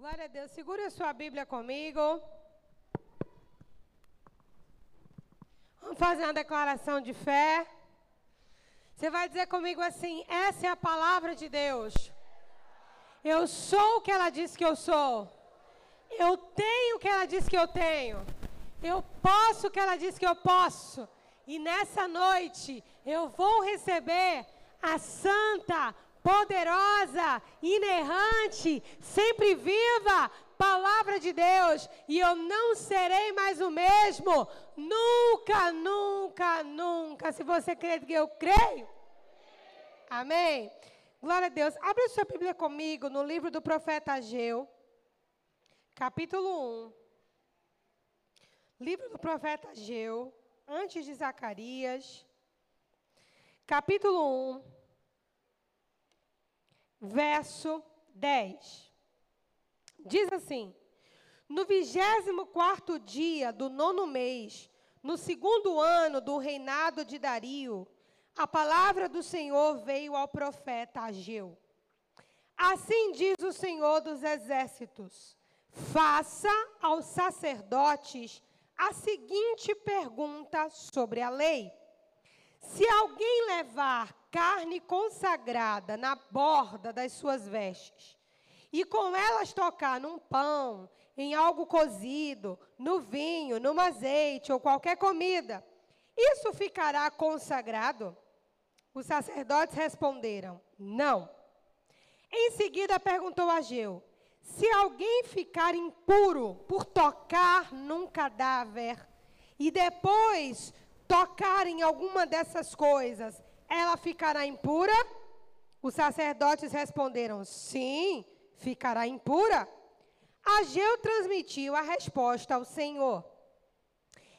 Glória a Deus. Segure a sua Bíblia comigo. Vamos fazer uma declaração de fé. Você vai dizer comigo assim: essa é a palavra de Deus. Eu sou o que ela diz que eu sou. Eu tenho o que ela diz que eu tenho. Eu posso o que ela diz que eu posso. E nessa noite eu vou receber a santa, poderosa, inerrante, sempre viva palavra de Deus, e eu não serei mais o mesmo, nunca, nunca, nunca. Se você crê que eu creio, amém. Glória a Deus. Abre sua Bíblia comigo no livro do profeta Ageu, capítulo 1. Livro do profeta Ageu, antes de Zacarias, capítulo 1 verso 10. Diz assim: No vigésimo quarto dia do nono mês, no segundo ano do reinado de Dario, a palavra do Senhor veio ao profeta Ageu. Assim diz o Senhor dos exércitos: Faça aos sacerdotes a seguinte pergunta sobre a lei. Se alguém levar carne consagrada na borda das suas vestes, e com elas tocar num pão, em algo cozido, no vinho, no azeite ou qualquer comida, isso ficará consagrado? Os sacerdotes responderam: Não. Em seguida perguntou a Geu: Se alguém ficar impuro por tocar num cadáver e depois tocar em alguma dessas coisas, ela ficará impura? Os sacerdotes responderam: Sim, ficará impura. Ageu transmitiu a resposta ao Senhor.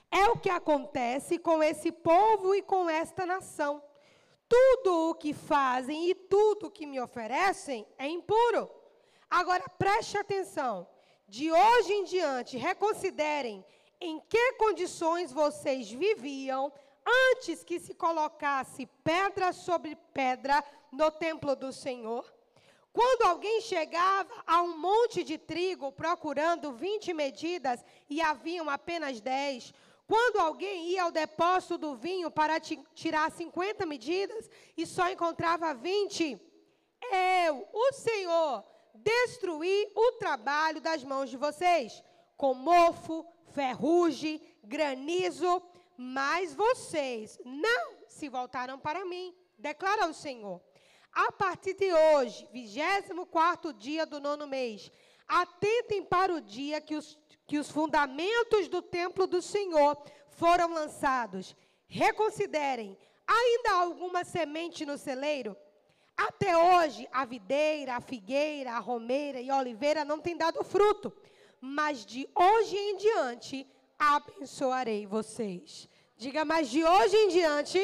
É o que acontece com esse povo e com esta nação. Tudo o que fazem e tudo o que me oferecem é impuro. Agora preste atenção. De hoje em diante, reconsiderem em que condições vocês viviam antes que se colocasse pedra sobre pedra no templo do Senhor? Quando alguém chegava a um monte de trigo procurando 20 medidas e haviam apenas 10, quando alguém ia ao depósito do vinho para tirar 50 medidas e só encontrava 20, eu, o Senhor, destruí o trabalho das mãos de vocês, com mofo, ferrugem, granizo, mas vocês não se voltaram para mim, declara o Senhor. A partir de hoje, 24 dia do nono mês, atentem para o dia que os, que os fundamentos do templo do Senhor foram lançados. Reconsiderem, ainda há alguma semente no celeiro? Até hoje, a videira, a figueira, a romeira e a oliveira não têm dado fruto. Mas de hoje em diante, abençoarei vocês. Diga, mas de hoje em diante,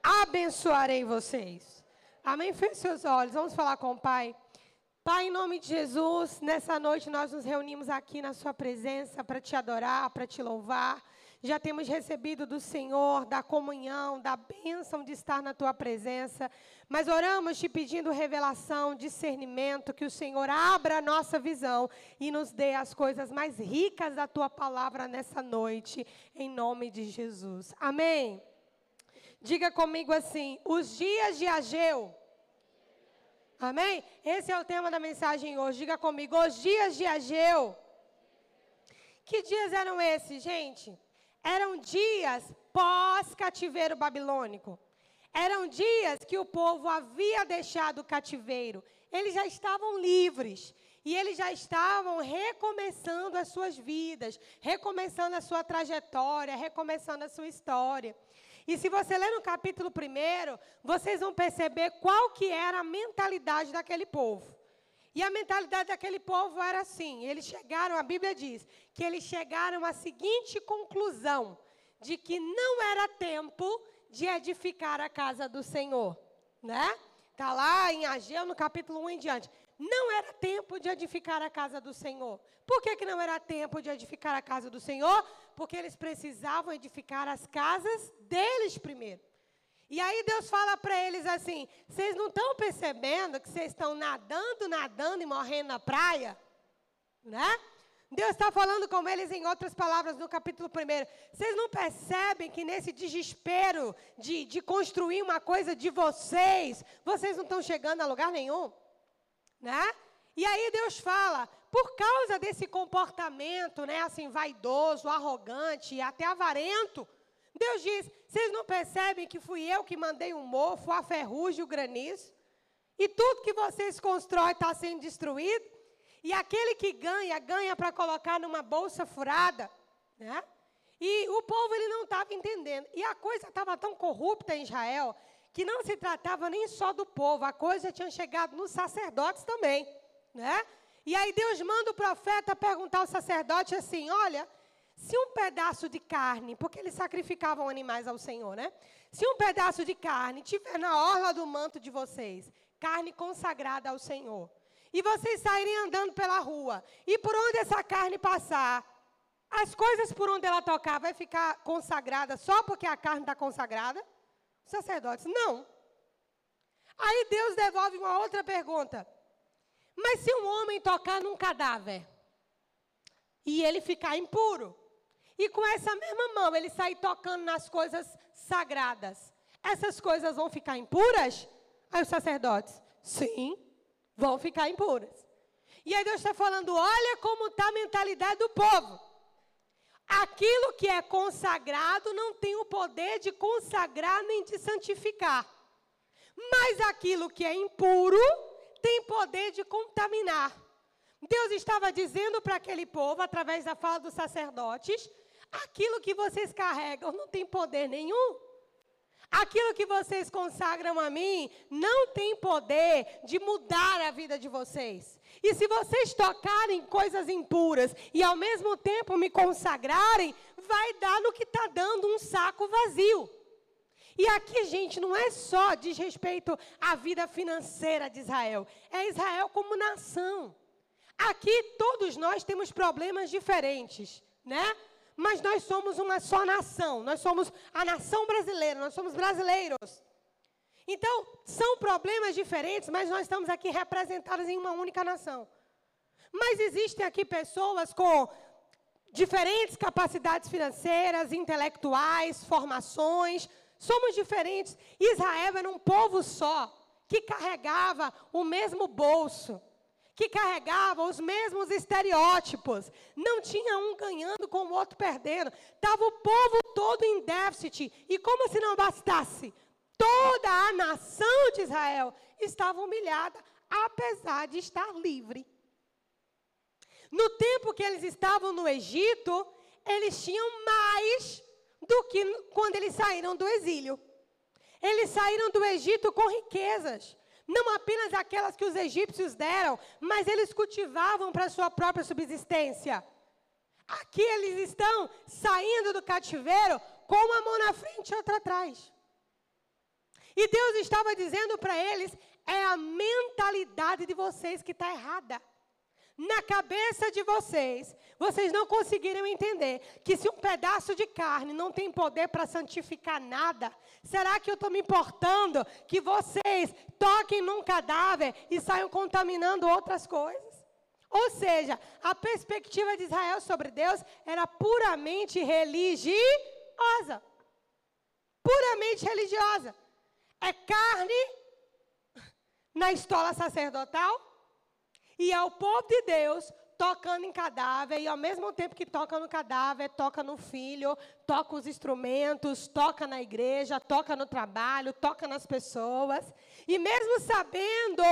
abençoarei vocês. Amém? Feche seus olhos, vamos falar com o Pai. Pai, em nome de Jesus, nessa noite nós nos reunimos aqui na Sua presença para te adorar, para te louvar. Já temos recebido do Senhor, da comunhão, da bênção de estar na Tua presença. Mas oramos te pedindo revelação, discernimento, que o Senhor abra a nossa visão e nos dê as coisas mais ricas da Tua palavra nessa noite, em nome de Jesus. Amém. Diga comigo assim: os dias de Ageu. Amém? Esse é o tema da mensagem hoje. Diga comigo, os dias de Ageu. Que dias eram esses, gente? Eram dias pós-cativeiro babilônico. Eram dias que o povo havia deixado o cativeiro. Eles já estavam livres. E eles já estavam recomeçando as suas vidas, recomeçando a sua trajetória, recomeçando a sua história. E se você ler no capítulo 1, vocês vão perceber qual que era a mentalidade daquele povo. E a mentalidade daquele povo era assim: eles chegaram, a Bíblia diz, que eles chegaram à seguinte conclusão: de que não era tempo de edificar a casa do Senhor. Né? Está lá em Ageu, no capítulo 1 em diante. Não era tempo de edificar a casa do Senhor. Por que, que não era tempo de edificar a casa do Senhor? Porque eles precisavam edificar as casas deles primeiro. E aí Deus fala para eles assim: vocês não estão percebendo que vocês estão nadando, nadando e morrendo na praia? né? Deus está falando com eles em outras palavras no capítulo 1. Vocês não percebem que nesse desespero de, de construir uma coisa de vocês, vocês não estão chegando a lugar nenhum? Né? E aí Deus fala, por causa desse comportamento, né, assim, vaidoso, arrogante, até avarento, Deus diz: vocês não percebem que fui eu que mandei o mofo, a ferrugem, o granizo? E tudo que vocês constroem está sendo destruído? E aquele que ganha, ganha para colocar numa bolsa furada, né? E o povo ele não estava entendendo. E a coisa estava tão corrupta em Israel que não se tratava nem só do povo, a coisa tinha chegado nos sacerdotes também, né? E aí Deus manda o profeta perguntar ao sacerdote assim: "Olha, se um pedaço de carne, porque eles sacrificavam animais ao Senhor, né? Se um pedaço de carne tiver na orla do manto de vocês, carne consagrada ao Senhor, e vocês saírem andando pela rua, e por onde essa carne passar, as coisas por onde ela tocar vai ficar consagrada só porque a carne está consagrada? Os sacerdotes, não. Aí Deus devolve uma outra pergunta. Mas se um homem tocar num cadáver e ele ficar impuro, e com essa mesma mão ele sair tocando nas coisas sagradas, essas coisas vão ficar impuras? Aí os sacerdotes, sim vão ficar impuras. E aí Deus está falando: olha como está a mentalidade do povo. Aquilo que é consagrado não tem o poder de consagrar nem de santificar. Mas aquilo que é impuro tem poder de contaminar. Deus estava dizendo para aquele povo, através da fala dos sacerdotes, aquilo que vocês carregam não tem poder nenhum. Aquilo que vocês consagram a mim não tem poder de mudar a vida de vocês. E se vocês tocarem coisas impuras e ao mesmo tempo me consagrarem, vai dar no que está dando um saco vazio. E aqui, gente, não é só diz respeito à vida financeira de Israel, é Israel como nação. Aqui todos nós temos problemas diferentes, né? Mas nós somos uma só nação. Nós somos a nação brasileira, nós somos brasileiros. Então, são problemas diferentes, mas nós estamos aqui representados em uma única nação. Mas existem aqui pessoas com diferentes capacidades financeiras, intelectuais, formações. Somos diferentes. Israel era um povo só, que carregava o mesmo bolso que carregavam os mesmos estereótipos. Não tinha um ganhando com o outro perdendo. Estava o povo todo em déficit. E como se não bastasse, toda a nação de Israel estava humilhada, apesar de estar livre. No tempo que eles estavam no Egito, eles tinham mais do que quando eles saíram do exílio. Eles saíram do Egito com riquezas não apenas aquelas que os egípcios deram, mas eles cultivavam para sua própria subsistência. Aqui eles estão saindo do cativeiro com uma mão na frente e outra atrás. E Deus estava dizendo para eles: é a mentalidade de vocês que está errada na cabeça de vocês, vocês não conseguiram entender que se um pedaço de carne não tem poder para santificar nada, será que eu estou me importando que vocês toquem num cadáver e saiam contaminando outras coisas? Ou seja, a perspectiva de Israel sobre Deus era puramente religiosa. Puramente religiosa. É carne na estola sacerdotal e é o povo de Deus tocando em cadáver, e ao mesmo tempo que toca no cadáver, toca no filho, toca os instrumentos, toca na igreja, toca no trabalho, toca nas pessoas. E mesmo sabendo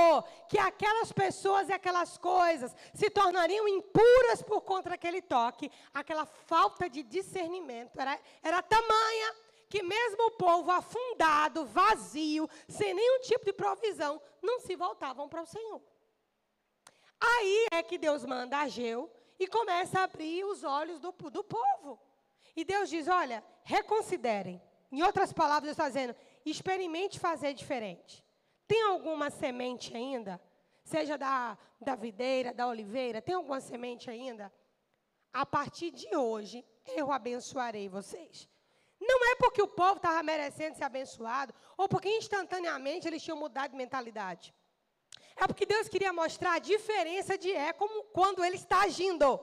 que aquelas pessoas e aquelas coisas se tornariam impuras por conta daquele toque, aquela falta de discernimento era, era tamanha que mesmo o povo afundado, vazio, sem nenhum tipo de provisão, não se voltavam para o Senhor. Aí é que Deus manda Ageu e começa a abrir os olhos do, do povo. E Deus diz: olha, reconsiderem. Em outras palavras, Deus está dizendo: experimente fazer diferente. Tem alguma semente ainda? Seja da, da videira, da oliveira, tem alguma semente ainda? A partir de hoje, eu abençoarei vocês. Não é porque o povo estava merecendo ser abençoado, ou porque instantaneamente eles tinham mudado de mentalidade. É porque Deus queria mostrar a diferença de é como quando ele está agindo.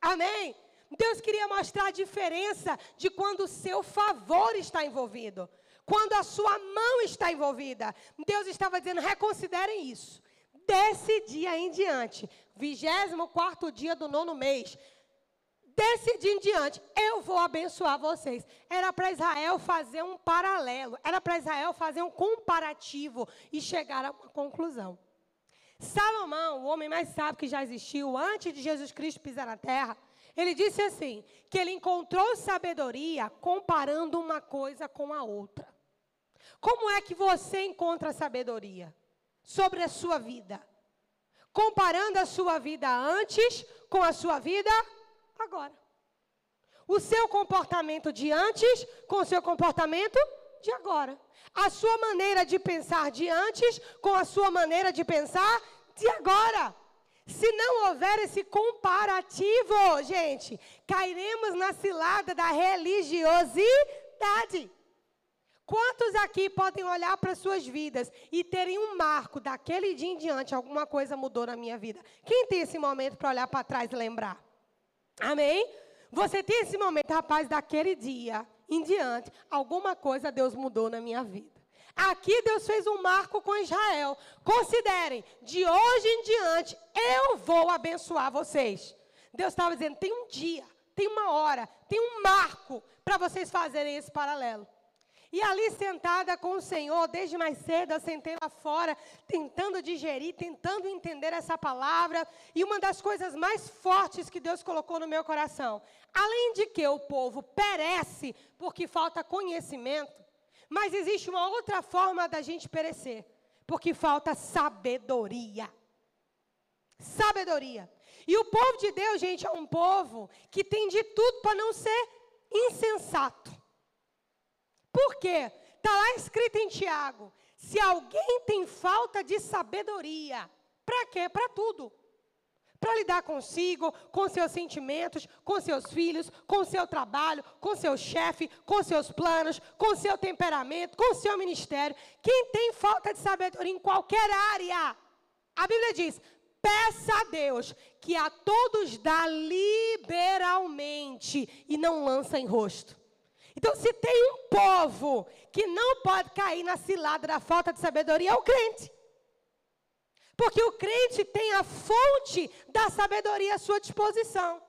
Amém? Deus queria mostrar a diferença de quando o seu favor está envolvido. Quando a sua mão está envolvida. Deus estava dizendo: reconsiderem isso. Desse dia em diante, 24 dia do nono mês, desse dia em diante, eu vou abençoar vocês. Era para Israel fazer um paralelo, era para Israel fazer um comparativo e chegar a uma conclusão. Salomão, o homem mais sábio que já existiu antes de Jesus Cristo pisar na terra, ele disse assim: que ele encontrou sabedoria comparando uma coisa com a outra. Como é que você encontra sabedoria sobre a sua vida? Comparando a sua vida antes com a sua vida agora. O seu comportamento de antes com o seu comportamento de agora. A sua maneira de pensar de antes com a sua maneira de pensar de agora. Se não houver esse comparativo, gente, cairemos na cilada da religiosidade. Quantos aqui podem olhar para suas vidas e terem um marco daquele dia em diante, alguma coisa mudou na minha vida? Quem tem esse momento para olhar para trás e lembrar? Amém? Você tem esse momento, rapaz, daquele dia em diante, alguma coisa Deus mudou na minha vida. Aqui Deus fez um marco com Israel. Considerem, de hoje em diante, eu vou abençoar vocês. Deus estava dizendo: tem um dia, tem uma hora, tem um marco para vocês fazerem esse paralelo. E ali sentada com o Senhor, desde mais cedo, sentei lá fora, tentando digerir, tentando entender essa palavra. E uma das coisas mais fortes que Deus colocou no meu coração, além de que o povo perece porque falta conhecimento, mas existe uma outra forma da gente perecer, porque falta sabedoria. Sabedoria. E o povo de Deus, gente, é um povo que tem de tudo para não ser insensato. Por quê? Está lá escrito em Tiago: se alguém tem falta de sabedoria, para quê? Para tudo para lidar consigo, com seus sentimentos, com seus filhos, com seu trabalho, com seu chefe, com seus planos, com seu temperamento, com seu ministério. Quem tem falta de sabedoria em qualquer área, a Bíblia diz: peça a Deus que a todos dá liberalmente e não lança em rosto. Então, se tem um povo que não pode cair na cilada da falta de sabedoria, é o crente. Porque o crente tem a fonte da sabedoria à sua disposição.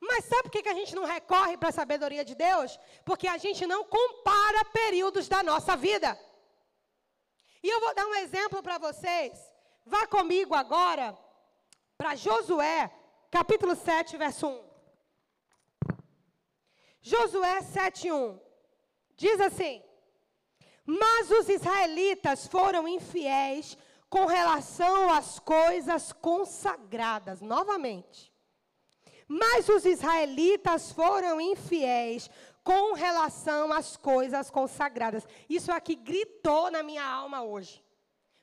Mas sabe por que a gente não recorre para a sabedoria de Deus? Porque a gente não compara períodos da nossa vida. E eu vou dar um exemplo para vocês. Vá comigo agora para Josué, capítulo 7, verso 1. Josué 7:1 diz assim: Mas os israelitas foram infiéis com relação às coisas consagradas, novamente. Mas os israelitas foram infiéis com relação às coisas consagradas. Isso aqui gritou na minha alma hoje.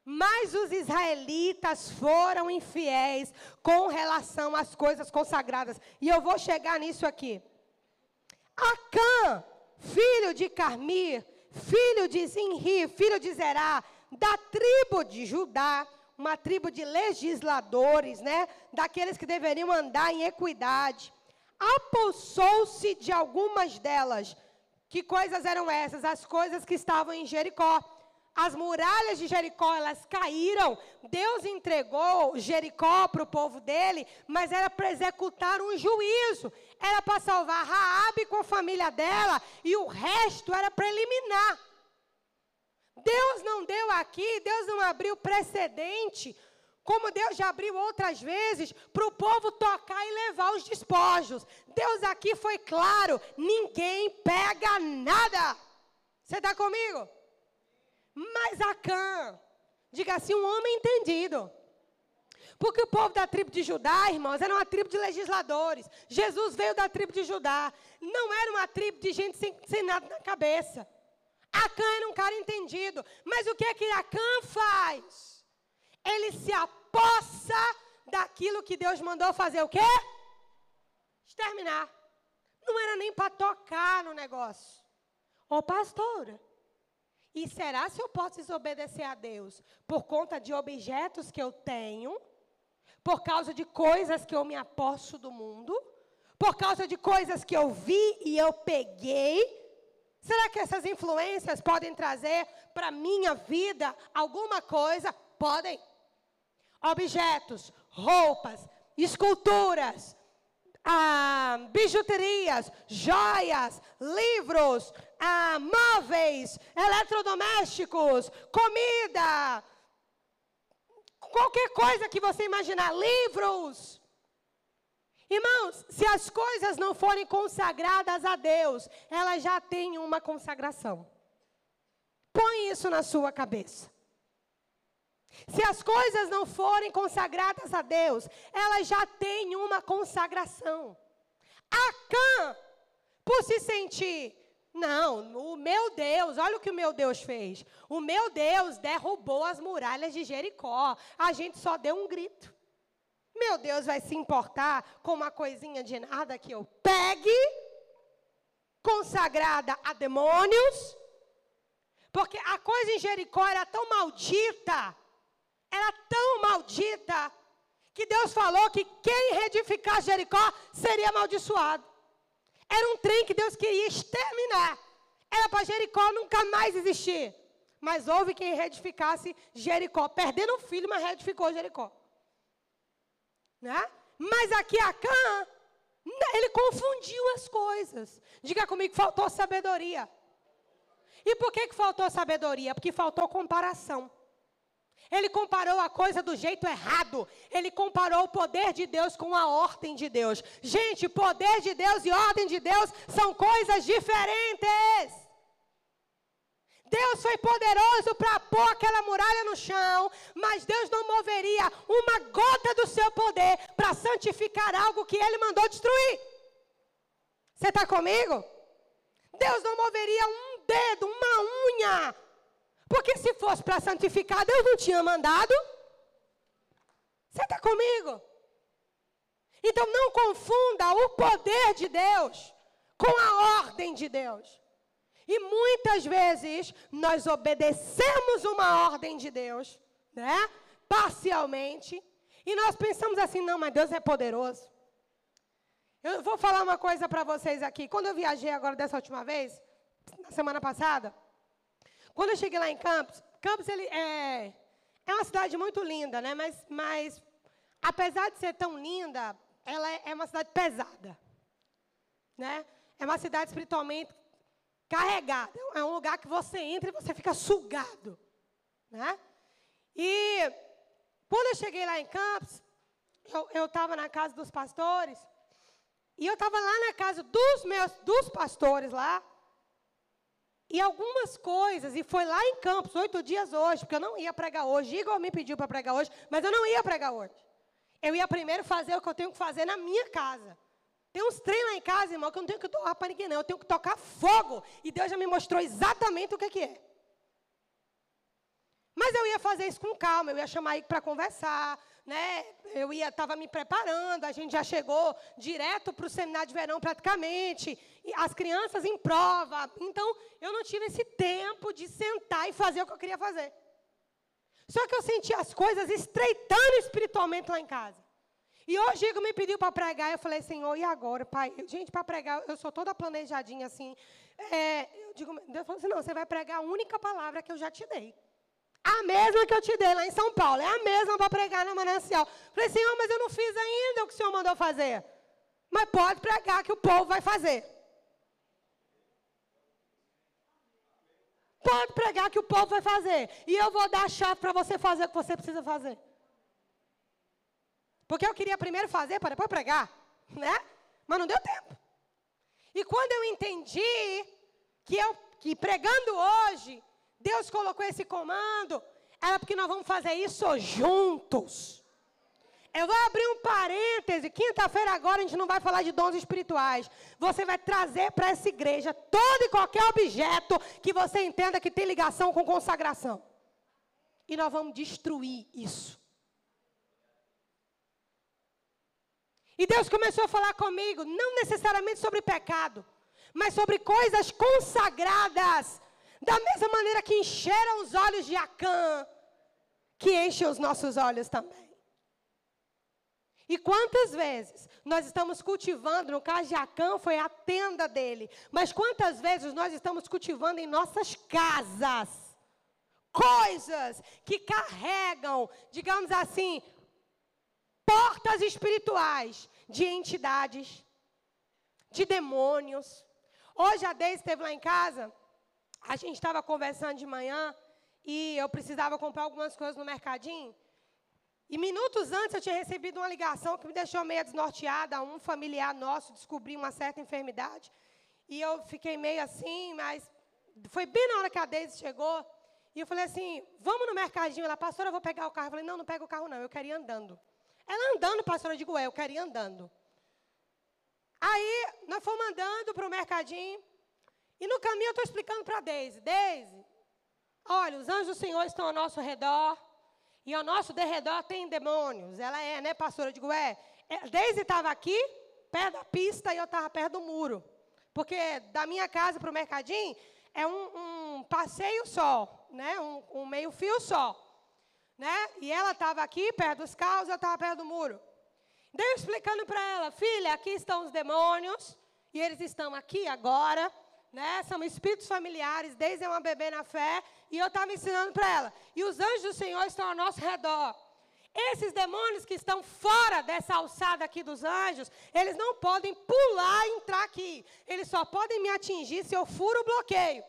Mas os israelitas foram infiéis com relação às coisas consagradas. E eu vou chegar nisso aqui. Acã, filho de Carmir, filho de Zinri, filho de Zerá, da tribo de Judá, uma tribo de legisladores, né? Daqueles que deveriam andar em equidade. Apossou-se de algumas delas. Que coisas eram essas? As coisas que estavam em Jericó. As muralhas de Jericó, elas caíram. Deus entregou Jericó para o povo dele, mas era para executar um juízo. Era para salvar Raabe com a família dela e o resto era para eliminar. Deus não deu aqui, Deus não abriu precedente, como Deus já abriu outras vezes, para o povo tocar e levar os despojos. Deus aqui foi claro: ninguém pega nada. Você está comigo? Mas Acã, diga assim, um homem entendido. Porque o povo da tribo de Judá, irmãos, era uma tribo de legisladores. Jesus veio da tribo de Judá. Não era uma tribo de gente sem, sem nada na cabeça. Acã era um cara entendido. Mas o que é que Acã faz? Ele se apossa daquilo que Deus mandou fazer o quê? Exterminar. Não era nem para tocar no negócio. Ô pastora, E será se eu posso desobedecer a Deus por conta de objetos que eu tenho, por causa de coisas que eu me aposto do mundo, por causa de coisas que eu vi e eu peguei? Será que essas influências podem trazer para minha vida alguma coisa? Podem. Objetos, roupas, esculturas, ah, bijuterias, joias, livros, ah, móveis, eletrodomésticos, comida, qualquer coisa que você imaginar, livros. Irmãos, se as coisas não forem consagradas a Deus, elas já têm uma consagração. Põe isso na sua cabeça. Se as coisas não forem consagradas a Deus, elas já têm uma consagração. Acã, por se sentir, não, o meu Deus, olha o que o meu Deus fez. O meu Deus derrubou as muralhas de Jericó. A gente só deu um grito. Meu Deus vai se importar com uma coisinha de nada que eu pegue, consagrada a demônios, porque a coisa em Jericó era tão maldita era tão maldita que Deus falou que quem reedificasse Jericó seria amaldiçoado. Era um trem que Deus queria exterminar. Era para Jericó nunca mais existir. Mas houve quem reedificasse Jericó, perdendo um filho, mas reedificou Jericó. Né? Mas aqui Acã, ele confundiu as coisas. Diga comigo, faltou sabedoria. E por que, que faltou sabedoria? Porque faltou comparação. Ele comparou a coisa do jeito errado. Ele comparou o poder de Deus com a ordem de Deus. Gente, poder de Deus e ordem de Deus são coisas diferentes. Deus foi poderoso para pôr aquela muralha no chão, mas Deus não moveria uma gota do seu poder para santificar algo que ele mandou destruir. Você está comigo? Deus não moveria um dedo, uma unha porque se fosse para santificar, Deus não tinha mandado. Você está comigo? Então não confunda o poder de Deus com a ordem de Deus. E muitas vezes nós obedecemos uma ordem de Deus, né? Parcialmente. E nós pensamos assim: não, mas Deus é poderoso. Eu vou falar uma coisa para vocês aqui. Quando eu viajei agora dessa última vez, na semana passada, quando eu cheguei lá em Campos, Campos ele é, é uma cidade muito linda, né? Mas, mas apesar de ser tão linda, ela é, é uma cidade pesada, né? É uma cidade espiritualmente carregada. É um lugar que você entra e você fica sugado, né? E quando eu cheguei lá em Campos, eu estava na casa dos pastores e eu estava lá na casa dos meus dos pastores lá. E algumas coisas, e foi lá em Campos, oito dias hoje, porque eu não ia pregar hoje. Igor me pediu para pregar hoje, mas eu não ia pregar hoje. Eu ia primeiro fazer o que eu tenho que fazer na minha casa. Tem uns trem lá em casa, irmão, que eu não tenho que doar para ninguém, não. Eu tenho que tocar fogo. E Deus já me mostrou exatamente o que, que é. Mas eu ia fazer isso com calma, eu ia chamar ele para conversar, né? Eu ia, estava me preparando, a gente já chegou direto para o seminário de verão praticamente, as crianças em prova. Então, eu não tive esse tempo de sentar e fazer o que eu queria fazer. Só que eu senti as coisas estreitando espiritualmente lá em casa. E hoje Igor me pediu para pregar, eu falei, Senhor, e agora, pai? Gente, para pregar, eu sou toda planejadinha assim. É, eu digo, Deus falou assim, não, você vai pregar a única palavra que eu já te dei. A mesma que eu te dei lá em São Paulo. É a mesma para pregar na manancial. Falei, Senhor, mas eu não fiz ainda o que o Senhor mandou fazer. Mas pode pregar que o povo vai fazer. Pode pregar que o povo vai fazer. E eu vou dar a chave para você fazer o que você precisa fazer. Porque eu queria primeiro fazer para depois pregar. Né? Mas não deu tempo. E quando eu entendi que eu que pregando hoje Deus colocou esse comando, era porque nós vamos fazer isso juntos. Eu vou abrir um parêntese. Quinta-feira agora a gente não vai falar de dons espirituais. Você vai trazer para essa igreja todo e qualquer objeto que você entenda que tem ligação com consagração. E nós vamos destruir isso. E Deus começou a falar comigo, não necessariamente sobre pecado, mas sobre coisas consagradas Da mesma maneira que encheram os olhos de Acã, que enche os nossos olhos também. E quantas vezes nós estamos cultivando, no caso de Acã foi a tenda dele, mas quantas vezes nós estamos cultivando em nossas casas coisas que carregam, digamos assim, portas espirituais de entidades, de demônios. Hoje a Deise esteve lá em casa, a gente estava conversando de manhã e eu precisava comprar algumas coisas no mercadinho. E minutos antes eu tinha recebido uma ligação que me deixou meio desnorteada. Um familiar nosso descobriu uma certa enfermidade. E eu fiquei meio assim, mas foi bem na hora que a Deise chegou. E eu falei assim: vamos no mercadinho. Ela, pastora, eu vou pegar o carro. Eu falei: não, não pega o carro, não. Eu queria ir andando. Ela andando, pastora, eu digo: é, eu queria ir andando. Aí, nós fomos andando para o mercadinho. E no caminho eu estou explicando para a Deise: Deise, olha, os anjos do Senhor estão ao nosso redor. E ao nosso derredor tem demônios. Ela é, né, pastora? Eu digo, é. é Deise estava aqui, perto da pista, e eu estava perto do muro. Porque da minha casa para o mercadinho é um, um, passeio só, né? Um, um meio fio só. Né? E ela estava aqui, perto dos carros, eu estava perto do muro. Daí eu explicando para ela, filha, aqui estão os demônios, e eles estão aqui agora, né? São espíritos familiares, desde uma bebê na fé, e eu estava ensinando para ela. E os anjos do Senhor estão ao nosso redor. Esses demônios que estão fora dessa alçada aqui dos anjos, eles não podem pular e entrar aqui. Eles só podem me atingir se eu furo o bloqueio.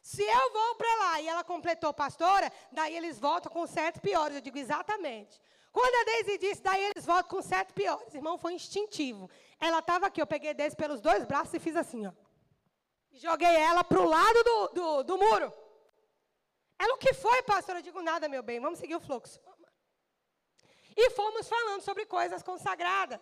Se eu vou para lá e ela completou, pastora, daí eles voltam com sete piores. Eu digo exatamente. Quando a Deise disse, daí eles voltam com sete piores. Irmão, foi instintivo. Ela estava aqui, eu peguei Deise pelos dois braços e fiz assim, ó. E joguei ela para o lado do, do, do muro. Ela, o que foi, pastor? Eu digo, nada, meu bem, vamos seguir o fluxo. E fomos falando sobre coisas consagradas.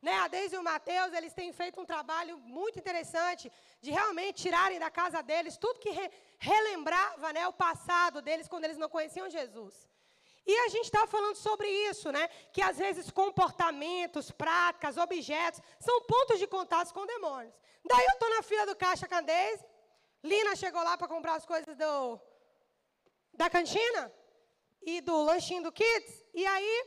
Né? A Deise e o Mateus, eles têm feito um trabalho muito interessante de realmente tirarem da casa deles tudo que re relembrava né, o passado deles quando eles não conheciam Jesus. E a gente está falando sobre isso, né? Que às vezes comportamentos, práticas, objetos são pontos de contato com demônios. Daí eu estou na fila do caixa Deise, Lina chegou lá para comprar as coisas do, da cantina e do lanchinho do Kids. E aí,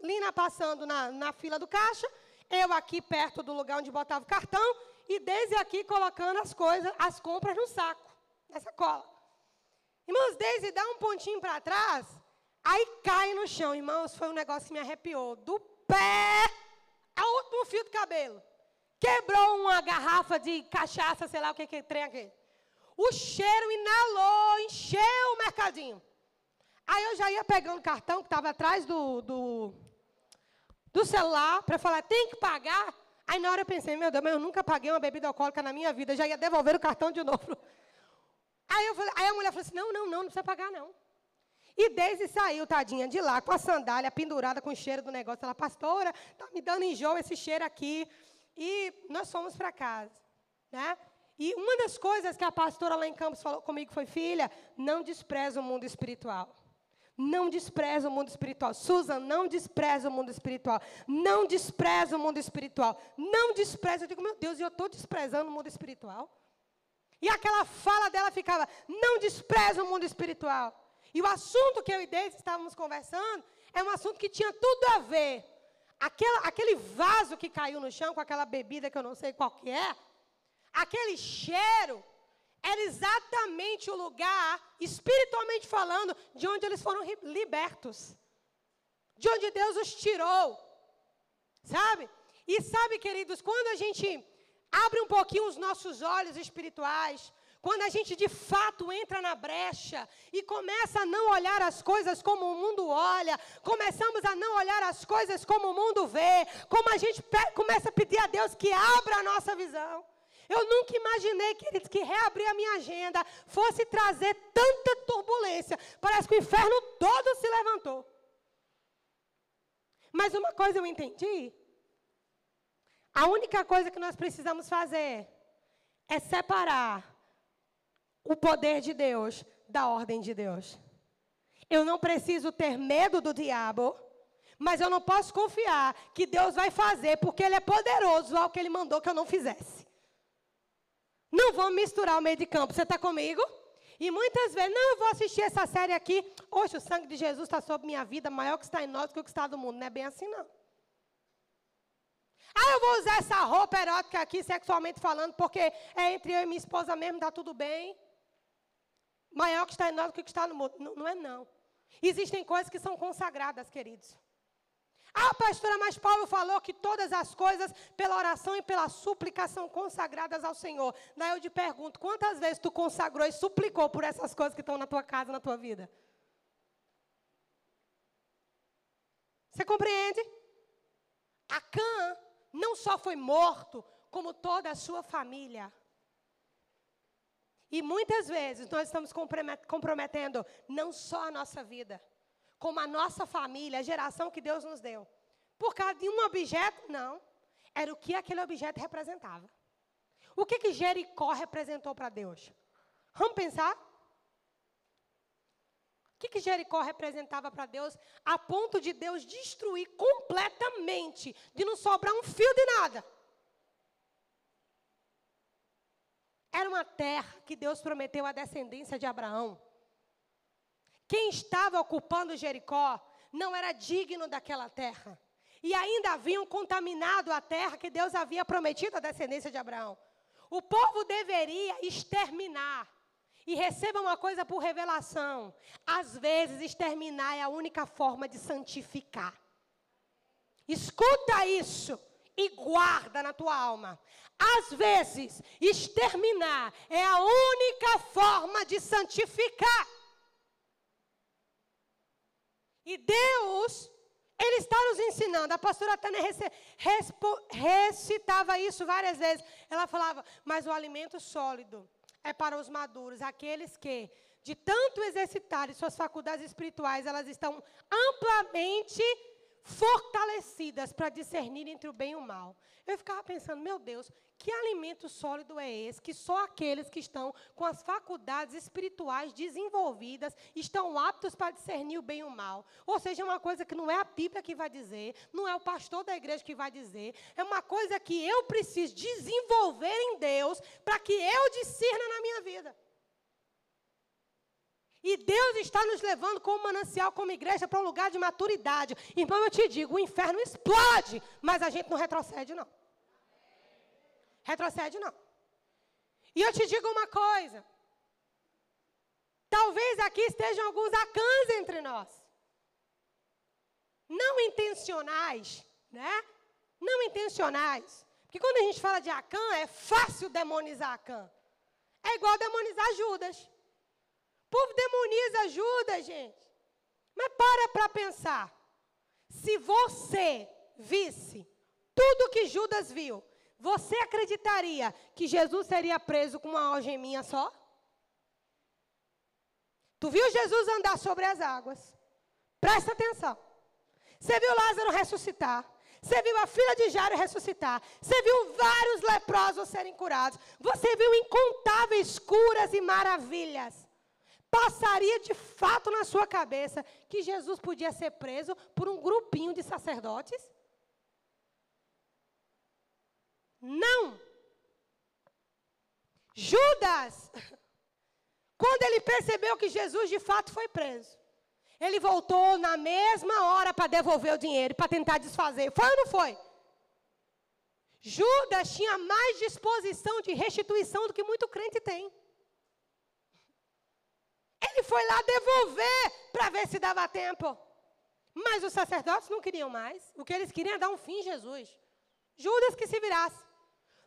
Lina passando na, na fila do caixa, eu aqui perto do lugar onde botava o cartão e desde aqui colocando as coisas, as compras no saco, na sacola. Irmãos, desde dá um pontinho para trás, aí cai no chão. Irmãos, foi um negócio que me arrepiou. Do pé ao último fio do cabelo. Quebrou uma garrafa de cachaça, sei lá o que que trem aquele. O cheiro inalou, encheu o mercadinho. Aí eu já ia pegando o cartão que estava atrás do, do, do celular para falar, tem que pagar. Aí na hora eu pensei, meu Deus, mas eu nunca paguei uma bebida alcoólica na minha vida, já ia devolver o cartão de novo. Aí, eu falei, aí a mulher falou assim, não, não, não, não precisa pagar não. E desde saiu, tadinha, de lá, com a sandália pendurada com o cheiro do negócio. Ela, pastora, está me dando enjoo esse cheiro aqui. E nós fomos para casa. Né? E uma das coisas que a pastora lá em Campos falou comigo foi: filha, não despreza o mundo espiritual. Não despreza o mundo espiritual. Susan, não despreza o mundo espiritual. Não despreza o mundo espiritual. Não despreza. Eu digo, meu Deus, eu estou desprezando o mundo espiritual. E aquela fala dela ficava: não despreza o mundo espiritual. E o assunto que eu e Deise estávamos conversando é um assunto que tinha tudo a ver. Aquela, aquele vaso que caiu no chão com aquela bebida que eu não sei qual que é, Aquele cheiro era exatamente o lugar, espiritualmente falando, de onde eles foram libertos. De onde Deus os tirou. Sabe? E sabe, queridos, quando a gente abre um pouquinho os nossos olhos espirituais, quando a gente de fato entra na brecha e começa a não olhar as coisas como o mundo olha, começamos a não olhar as coisas como o mundo vê, como a gente começa a pedir a Deus que abra a nossa visão. Eu nunca imaginei, queridos, que reabrir a minha agenda fosse trazer tanta turbulência. Parece que o inferno todo se levantou. Mas uma coisa eu entendi. A única coisa que nós precisamos fazer é separar o poder de Deus da ordem de Deus. Eu não preciso ter medo do diabo, mas eu não posso confiar que Deus vai fazer, porque Ele é poderoso ao que Ele mandou que eu não fizesse. Não vamos misturar o meio de campo. Você está comigo? E muitas vezes, não, eu vou assistir essa série aqui. Hoje o sangue de Jesus está sobre minha vida, maior que está em nós do que o que está no mundo. Não é bem assim, não. Ah, eu vou usar essa roupa erótica aqui, sexualmente falando, porque é entre eu e minha esposa mesmo, está tudo bem. Maior que está em nós do que está no mundo. Não, não é, não. Existem coisas que são consagradas, queridos. Ah, pastora, mas Paulo falou que todas as coisas, pela oração e pela súplica, são consagradas ao Senhor. Daí eu te pergunto, quantas vezes tu consagrou e suplicou por essas coisas que estão na tua casa, na tua vida? Você compreende? Acã não só foi morto, como toda a sua família. E muitas vezes nós estamos comprometendo não só a nossa vida, como a nossa família, a geração que Deus nos deu. Por causa de um objeto? Não. Era o que aquele objeto representava. O que, que Jericó representou para Deus? Vamos pensar? O que, que Jericó representava para Deus a ponto de Deus destruir completamente, de não sobrar um fio de nada? Era uma terra que Deus prometeu à descendência de Abraão. Quem estava ocupando Jericó não era digno daquela terra. E ainda haviam contaminado a terra que Deus havia prometido à descendência de Abraão. O povo deveria exterminar. E receba uma coisa por revelação: às vezes, exterminar é a única forma de santificar. Escuta isso e guarda na tua alma. Às vezes, exterminar é a única forma de santificar. E Deus, Ele está nos ensinando. A pastora Tânia recitava isso várias vezes. Ela falava, mas o alimento sólido é para os maduros, aqueles que, de tanto exercitarem suas faculdades espirituais, elas estão amplamente fortalecidas para discernir entre o bem e o mal. Eu ficava pensando, meu Deus, que alimento sólido é esse que só aqueles que estão com as faculdades espirituais desenvolvidas estão aptos para discernir o bem e o mal? Ou seja, é uma coisa que não é a Bíblia que vai dizer, não é o pastor da igreja que vai dizer, é uma coisa que eu preciso desenvolver em Deus para que eu discerna na minha vida. E Deus está nos levando como manancial, como igreja, para um lugar de maturidade. Então eu te digo, o inferno explode, mas a gente não retrocede, não. Retrocede, não. E eu te digo uma coisa. Talvez aqui estejam alguns acãs entre nós. Não intencionais, né? Não intencionais. Porque quando a gente fala de Acã, é fácil demonizar Acã. É igual demonizar Judas. O povo demoniza Judas, gente. Mas para para pensar. Se você visse tudo que Judas viu, você acreditaria que Jesus seria preso com uma algeminha só? Tu viu Jesus andar sobre as águas? Presta atenção. Você viu Lázaro ressuscitar? Você viu a filha de Jairo ressuscitar? Você viu vários leprosos serem curados? Você viu incontáveis curas e maravilhas? passaria de fato na sua cabeça que Jesus podia ser preso por um grupinho de sacerdotes? Não. Judas, quando ele percebeu que Jesus de fato foi preso, ele voltou na mesma hora para devolver o dinheiro, para tentar desfazer. Foi ou não foi? Judas tinha mais disposição de restituição do que muito crente tem. Ele foi lá devolver para ver se dava tempo. Mas os sacerdotes não queriam mais. O que eles queriam era dar um fim em Jesus. Judas que se virasse.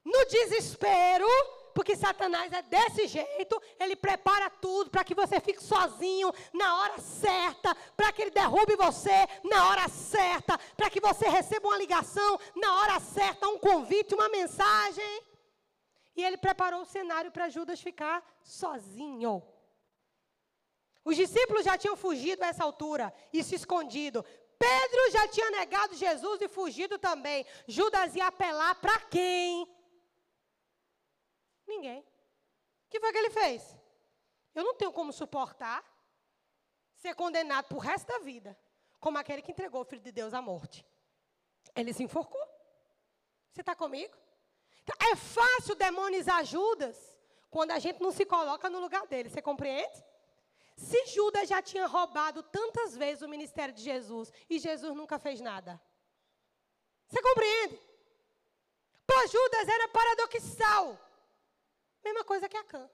No desespero, porque Satanás é desse jeito, ele prepara tudo para que você fique sozinho na hora certa, para que ele derrube você na hora certa, para que você receba uma ligação na hora certa, um convite, uma mensagem. E ele preparou o cenário para Judas ficar sozinho. Os discípulos já tinham fugido a essa altura e se escondido. Pedro já tinha negado Jesus e fugido também. Judas ia apelar para quem? Ninguém. O que foi que ele fez? Eu não tenho como suportar ser condenado por resto da vida, como aquele que entregou o Filho de Deus à morte. Ele se enforcou. Você está comigo? Então, é fácil demonizar Judas quando a gente não se coloca no lugar dele. Você compreende? Se Judas já tinha roubado tantas vezes o ministério de Jesus e Jesus nunca fez nada. Você compreende? Para Judas era paradoxal. Mesma coisa que Acã.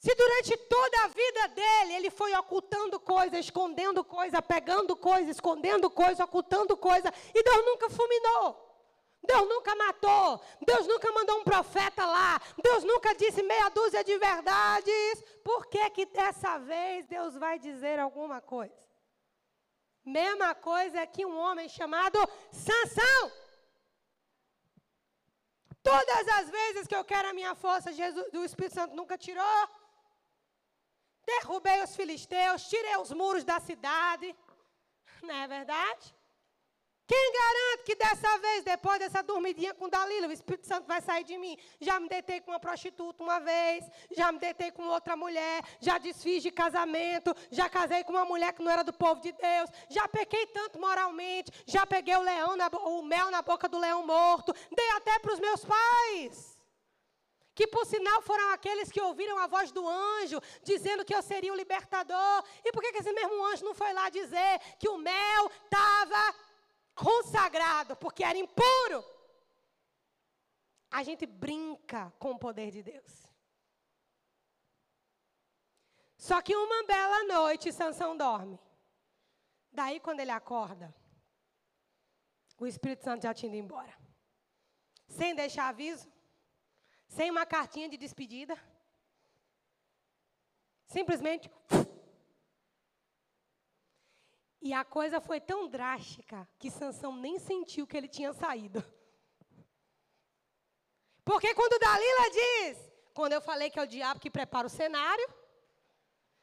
Se durante toda a vida dele ele foi ocultando coisa, escondendo coisa, pegando coisa, escondendo coisa, ocultando coisa, e Deus nunca fulminou. Deus nunca matou, Deus nunca mandou um profeta lá, Deus nunca disse meia dúzia de verdades. Por que que dessa vez Deus vai dizer alguma coisa? Mesma coisa que um homem chamado Sansão. Todas as vezes que eu quero a minha força, Jesus, o Espírito Santo nunca tirou. Derrubei os filisteus, tirei os muros da cidade. Não é verdade? Quem garante que dessa vez, depois dessa dormidinha com Dalila, o Espírito Santo vai sair de mim? Já me deitei com uma prostituta uma vez, já me deitei com outra mulher, já desfiz de casamento, já casei com uma mulher que não era do povo de Deus, já pequei tanto moralmente, já peguei o leão, na, o mel na boca do leão morto, dei até para os meus pais. Que por sinal foram aqueles que ouviram a voz do anjo, dizendo que eu seria o libertador. E por que esse mesmo anjo não foi lá dizer que o mel estava consagrado, porque era impuro. A gente brinca com o poder de Deus. Só que uma bela noite Sansão dorme. Daí quando ele acorda, o Espírito Santo já tinha ido embora. Sem deixar aviso, sem uma cartinha de despedida. Simplesmente e a coisa foi tão drástica que Sansão nem sentiu que ele tinha saído. Porque quando Dalila diz, quando eu falei que é o diabo que prepara o cenário,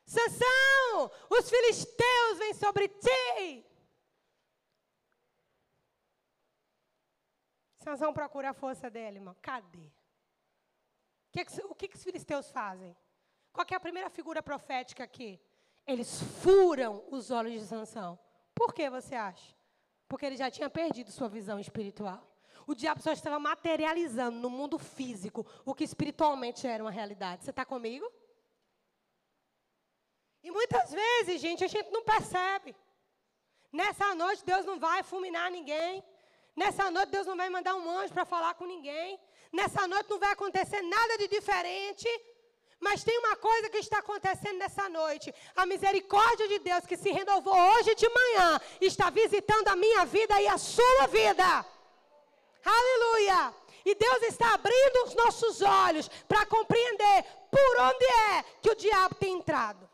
Sansão, os filisteus vêm sobre ti. Sansão procura a força dele, irmão. Cadê? O que, que os filisteus fazem? Qual é a primeira figura profética aqui? Eles furam os olhos de Sansão. Por que você acha? Porque ele já tinha perdido sua visão espiritual. O diabo só estava materializando no mundo físico o que espiritualmente era uma realidade. Você está comigo? E muitas vezes, gente, a gente não percebe. Nessa noite, Deus não vai fulminar ninguém. Nessa noite, Deus não vai mandar um anjo para falar com ninguém. Nessa noite, não vai acontecer nada de diferente. Mas tem uma coisa que está acontecendo nessa noite. A misericórdia de Deus que se renovou hoje de manhã está visitando a minha vida e a sua vida. Aleluia! E Deus está abrindo os nossos olhos para compreender por onde é que o diabo tem entrado.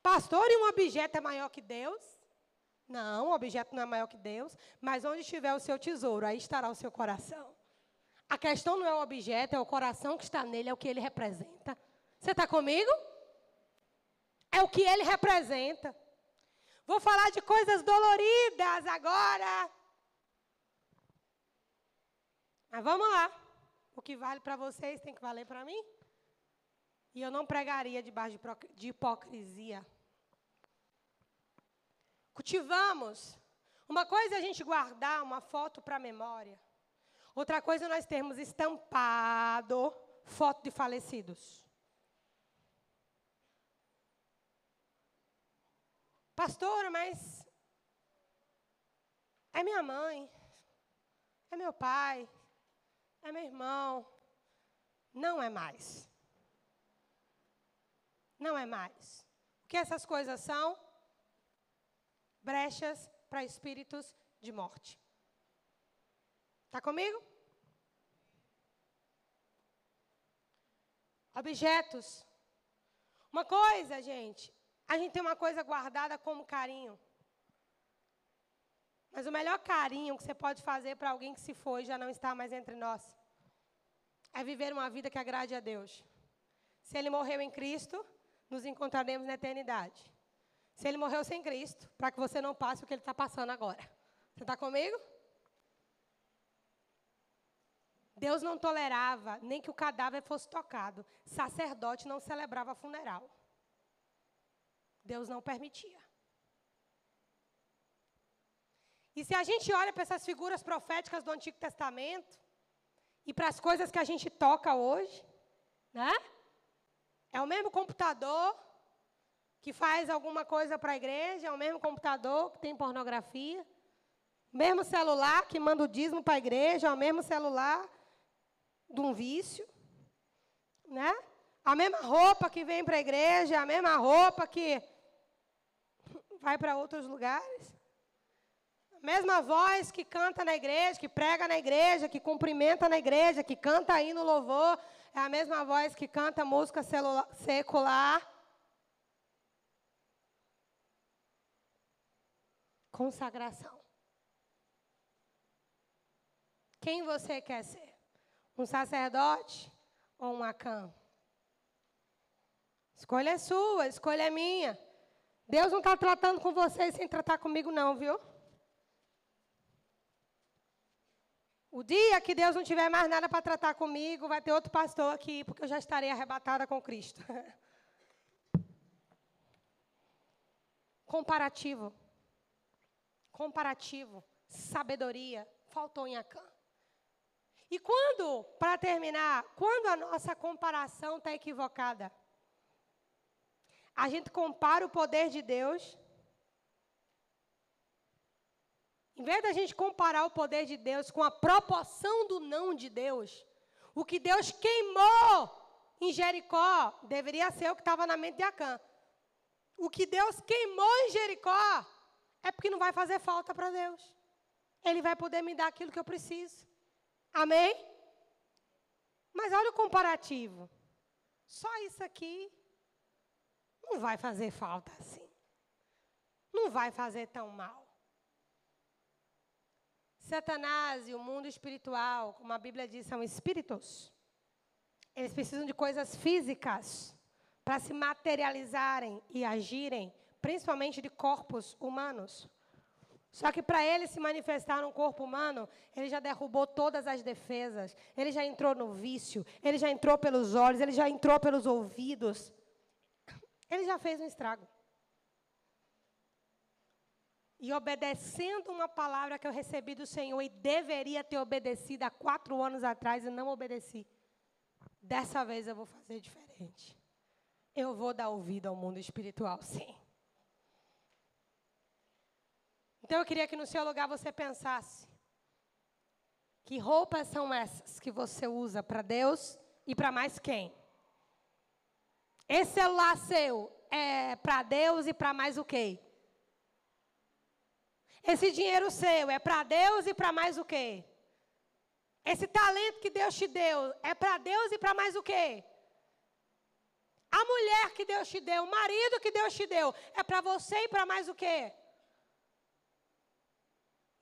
Pastor, e um objeto é maior que Deus? Não, o objeto não é maior que Deus, mas onde estiver o seu tesouro, aí estará o seu coração. A questão não é o objeto, é o coração que está nele, é o que ele representa. Você está comigo? É o que ele representa. Vou falar de coisas doloridas agora. Mas vamos lá. O que vale para vocês tem que valer para mim. E eu não pregaria debaixo de hipocrisia. Cultivamos. Uma coisa é a gente guardar uma foto para a memória. Outra coisa, nós temos estampado foto de falecidos. Pastora, mas é minha mãe, é meu pai, é meu irmão. Não é mais. Não é mais. O que essas coisas são? Brechas para espíritos de morte. Está comigo? Objetos. Uma coisa, gente, a gente tem uma coisa guardada como carinho. Mas o melhor carinho que você pode fazer para alguém que se foi e já não está mais entre nós é viver uma vida que agrade a Deus. Se ele morreu em Cristo, nos encontraremos na eternidade. Se ele morreu sem Cristo, para que você não passe o que ele está passando agora. Você está comigo? Deus não tolerava nem que o cadáver fosse tocado. Sacerdote não celebrava funeral. Deus não permitia. E se a gente olha para essas figuras proféticas do Antigo Testamento, e para as coisas que a gente toca hoje, né? É o mesmo computador que faz alguma coisa para a igreja, é o mesmo computador que tem pornografia, mesmo celular que manda o dízimo para a igreja, é o mesmo celular de um vício, né? A mesma roupa que vem para a igreja, a mesma roupa que vai para outros lugares. A mesma voz que canta na igreja, que prega na igreja, que cumprimenta na igreja, que canta aí no louvor, é a mesma voz que canta música secular. Consagração. Quem você quer ser? Um sacerdote ou um acã? Escolha é sua, escolha é minha. Deus não está tratando com vocês sem tratar comigo, não, viu? O dia que Deus não tiver mais nada para tratar comigo, vai ter outro pastor aqui, porque eu já estarei arrebatada com Cristo. Comparativo. Comparativo. Sabedoria. Faltou em Acã. E quando, para terminar, quando a nossa comparação está equivocada? A gente compara o poder de Deus Em vez da gente comparar o poder de Deus com a proporção do não de Deus, o que Deus queimou em Jericó deveria ser o que estava na mente de Acã. O que Deus queimou em Jericó é porque não vai fazer falta para Deus. Ele vai poder me dar aquilo que eu preciso. Amém? Mas olha o comparativo. Só isso aqui não vai fazer falta assim. Não vai fazer tão mal. Satanás e o mundo espiritual, como a Bíblia diz, são espíritos. Eles precisam de coisas físicas para se materializarem e agirem, principalmente de corpos humanos. Só que para ele se manifestar no corpo humano, ele já derrubou todas as defesas. Ele já entrou no vício, ele já entrou pelos olhos, ele já entrou pelos ouvidos. Ele já fez um estrago e obedecendo uma palavra que eu recebi do Senhor e deveria ter obedecido há quatro anos atrás e não obedeci. Dessa vez eu vou fazer diferente. Eu vou dar ouvido ao mundo espiritual, sim. Então eu queria que no seu lugar você pensasse: que roupas são essas que você usa para Deus e para mais quem? Esse celular seu é para Deus e para mais o quê? Esse dinheiro seu é para Deus e para mais o quê? Esse talento que Deus te deu é para Deus e para mais o quê? A mulher que Deus te deu, o marido que Deus te deu, é para você e para mais o quê?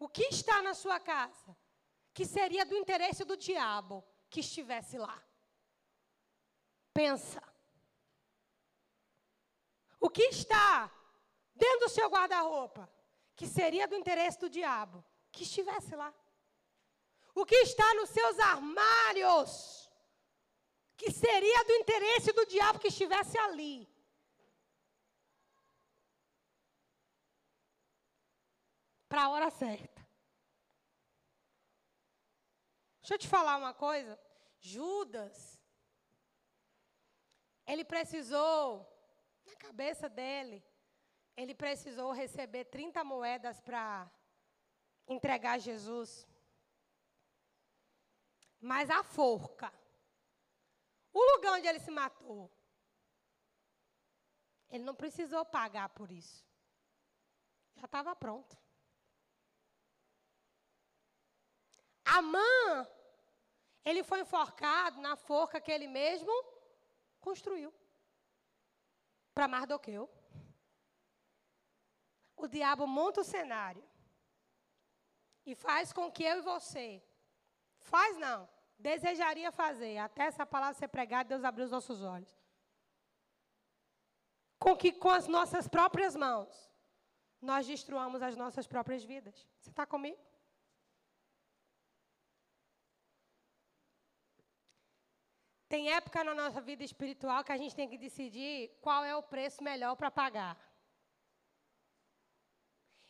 O que está na sua casa que seria do interesse do diabo que estivesse lá? Pensa. O que está dentro do seu guarda-roupa que seria do interesse do diabo, que estivesse lá. O que está nos seus armários, que seria do interesse do diabo que estivesse ali. Para a hora certa. Deixa eu te falar uma coisa. Judas, ele precisou, na cabeça dele, ele precisou receber 30 moedas para entregar Jesus. Mas a forca, o lugar onde ele se matou, ele não precisou pagar por isso. Já estava pronto. Amã, ele foi enforcado na forca que ele mesmo construiu para Mardoqueu o diabo monta o cenário e faz com que eu e você, faz não, desejaria fazer, até essa palavra ser pregada, Deus abriu os nossos olhos. Com que com as nossas próprias mãos, nós destruamos as nossas próprias vidas. Você está comigo? Tem época na nossa vida espiritual que a gente tem que decidir qual é o preço melhor para pagar.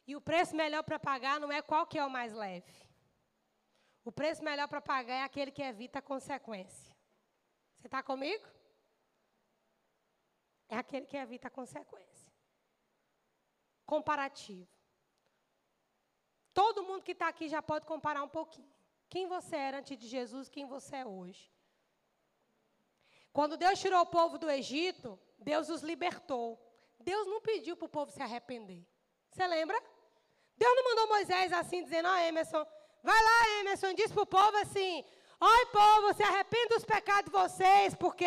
E o preço melhor para pagar não é qual que é o mais leve. O preço melhor para pagar é aquele que evita a consequência. Você está comigo? É aquele que evita a consequência. Comparativo. Todo mundo que está aqui já pode comparar um pouquinho. Quem você era antes de Jesus, quem você é hoje. Quando Deus tirou o povo do Egito, Deus os libertou. Deus não pediu para o povo se arrepender. Você lembra? Deus não mandou Moisés assim, dizendo: Ó, oh, Emerson, vai lá, Emerson, diz para o povo assim: Oi, povo, se arrependa dos pecados de vocês, porque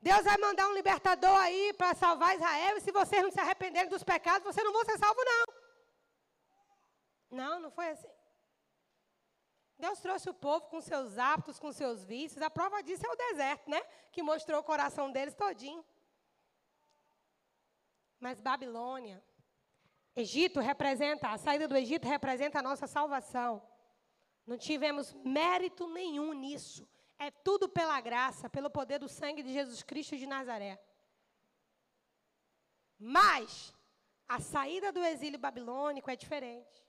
Deus vai mandar um libertador aí para salvar Israel, e se vocês não se arrependerem dos pecados, vocês não vão ser salvos, não. Não, não foi assim. Deus trouxe o povo com seus hábitos, com seus vícios. A prova disso é o deserto, né? Que mostrou o coração deles todinho. Mas Babilônia, Egito representa, a saída do Egito representa a nossa salvação. Não tivemos mérito nenhum nisso. É tudo pela graça, pelo poder do sangue de Jesus Cristo de Nazaré. Mas a saída do exílio babilônico é diferente.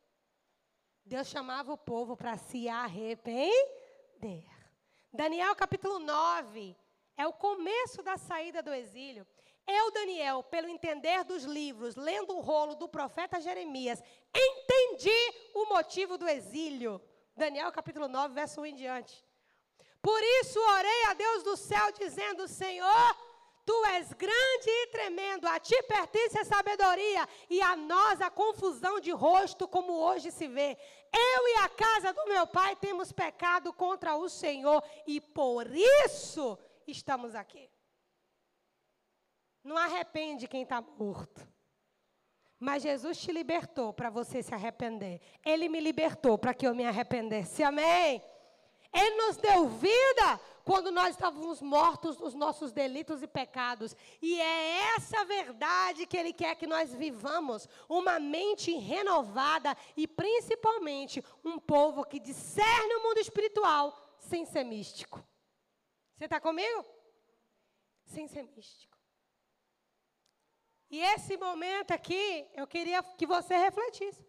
Deus chamava o povo para se arrepender. Daniel capítulo 9 é o começo da saída do exílio. Eu, Daniel, pelo entender dos livros, lendo o rolo do profeta Jeremias, entendi o motivo do exílio. Daniel capítulo 9, verso 1 em diante. Por isso orei a Deus do céu, dizendo: Senhor, Tu és grande e tremendo, a ti pertence a sabedoria e a nós a confusão de rosto, como hoje se vê. Eu e a casa do meu pai temos pecado contra o Senhor e por isso estamos aqui. Não arrepende quem está morto. Mas Jesus te libertou para você se arrepender. Ele me libertou para que eu me arrependesse. Amém? Ele nos deu vida quando nós estávamos mortos nos nossos delitos e pecados. E é essa verdade que Ele quer que nós vivamos. Uma mente renovada e, principalmente, um povo que discerne o mundo espiritual sem ser místico. Você está comigo? Sem ser místico. E esse momento aqui, eu queria que você refletisse.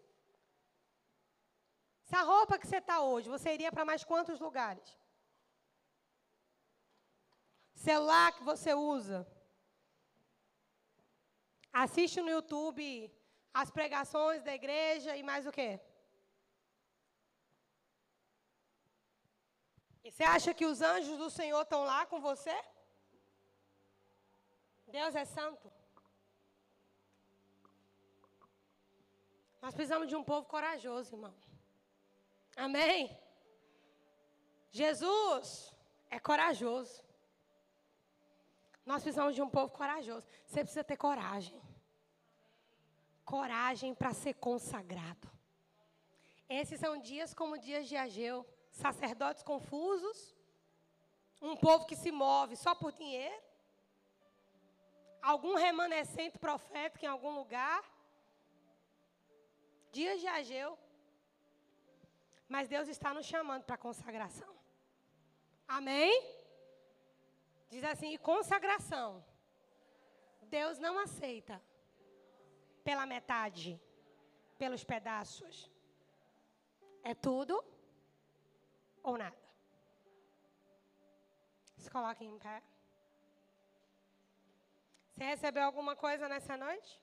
Essa roupa que você está hoje, você iria para mais quantos lugares? Celular que você usa. Assiste no YouTube as pregações da igreja e mais o quê? E você acha que os anjos do Senhor estão lá com você? Deus é santo. Nós precisamos de um povo corajoso, irmão. Amém? Jesus é corajoso. Nós precisamos de um povo corajoso. Você precisa ter coragem. Coragem para ser consagrado. Esses são dias como dias de Ageu. Sacerdotes confusos. Um povo que se move só por dinheiro. Algum remanescente profético em algum lugar. Dias de Ageu. Mas Deus está nos chamando para consagração. Amém? Diz assim: e consagração. Deus não aceita pela metade, pelos pedaços. É tudo ou nada. Se coloque em pé. Você recebeu alguma coisa nessa noite?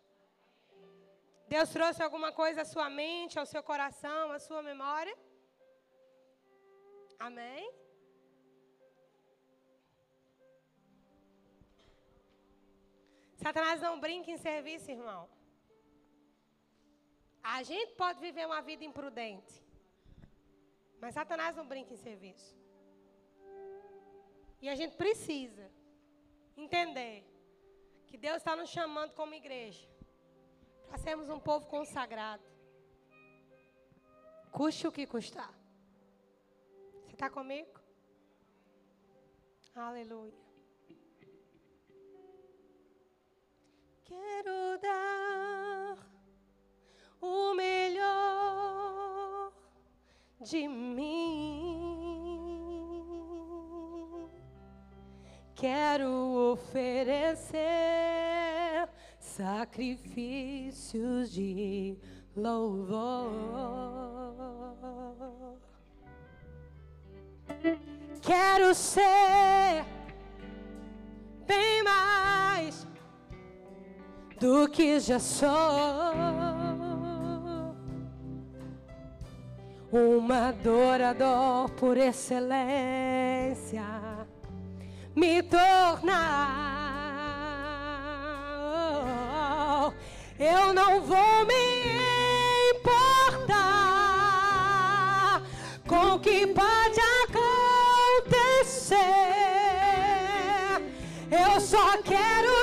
Deus trouxe alguma coisa à sua mente, ao seu coração, à sua memória? Amém? Satanás não brinca em serviço, irmão. A gente pode viver uma vida imprudente. Mas Satanás não brinca em serviço. E a gente precisa entender que Deus está nos chamando como igreja para sermos um povo consagrado. Custe o que custar. Você está comigo? Aleluia. Quero dar o melhor de mim. Quero oferecer sacrifícios de louvor. quero ser bem mais do que já sou. Um adorador por excelência, me tornar. Eu não vou me importar com o que pode acontecer. Eu só quero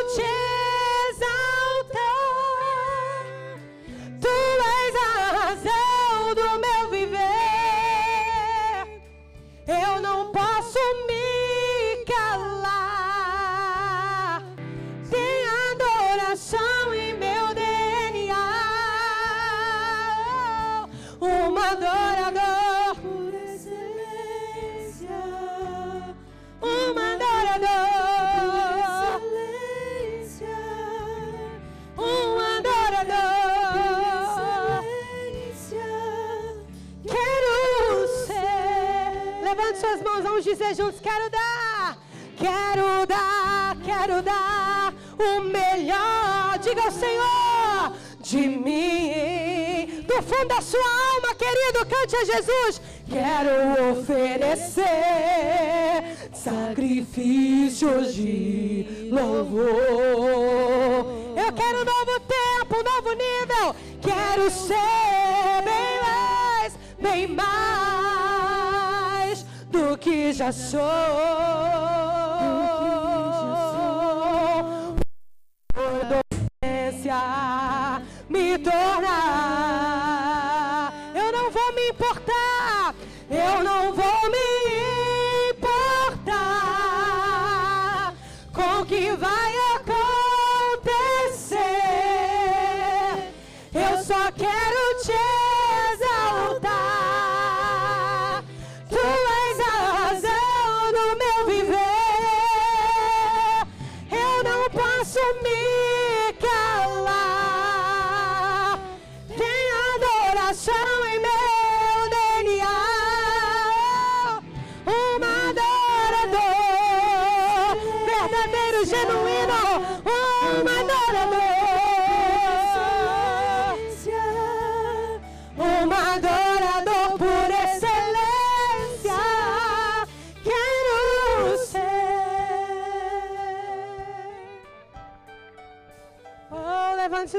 dizer juntos: Quero dar, quero dar, quero dar o melhor. Diga ao Senhor de mim, do fundo da sua alma, querido, cante a Jesus. Quero oferecer sacrifícios de louvor. Eu quero um novo tempo, um novo nível. Quero ser já sou.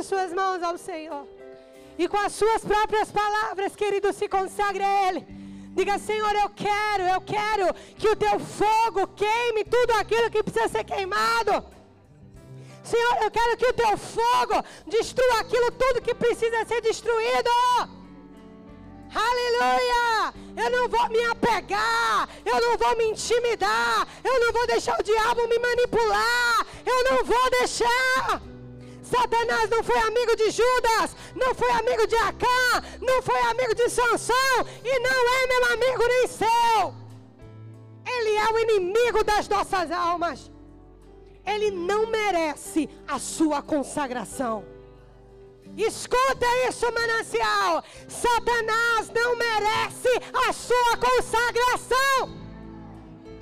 Suas mãos ao Senhor. E com as suas próprias palavras, querido, se consagre a Ele. Diga, Senhor, eu quero, eu quero que o teu fogo queime tudo aquilo que precisa ser queimado. Senhor, eu quero que o teu fogo destrua aquilo tudo que precisa ser destruído. Aleluia! Eu não vou me apegar, eu não vou me intimidar, eu não vou deixar o diabo me manipular, eu não vou deixar. Satanás não foi amigo de Judas, não foi amigo de Acã, não foi amigo de Sansão e não é meu amigo nem seu. Ele é o inimigo das nossas almas. Ele não merece a sua consagração. Escuta isso, manancial. Satanás não merece a sua consagração.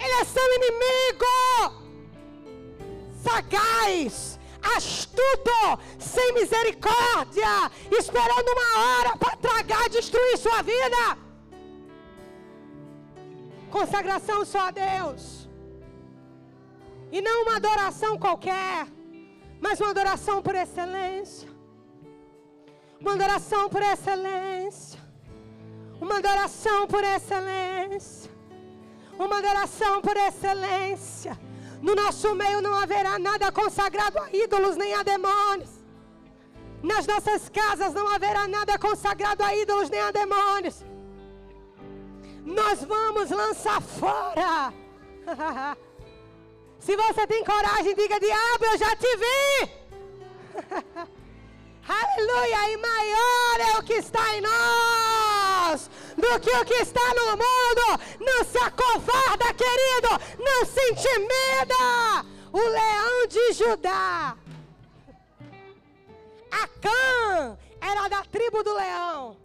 Ele é seu inimigo. Sagaz, astuto, sem misericórdia, esperando uma hora para tragar e destruir sua vida. Consagração só a Deus. E não uma adoração qualquer, mas uma adoração por excelência. Uma adoração por excelência. Uma adoração por excelência. Uma adoração por excelência. No nosso meio não haverá nada consagrado a ídolos nem a demônios. Nas nossas casas não haverá nada consagrado a ídolos nem a demônios. Nós vamos lançar fora. Se você tem coragem, diga: Diabo, eu já te vi. Aleluia! E maior é o que está em nós do que o que está no mundo. Não se acovarda, querido. Não se intimida. O leão de Judá. Acã era da tribo do leão,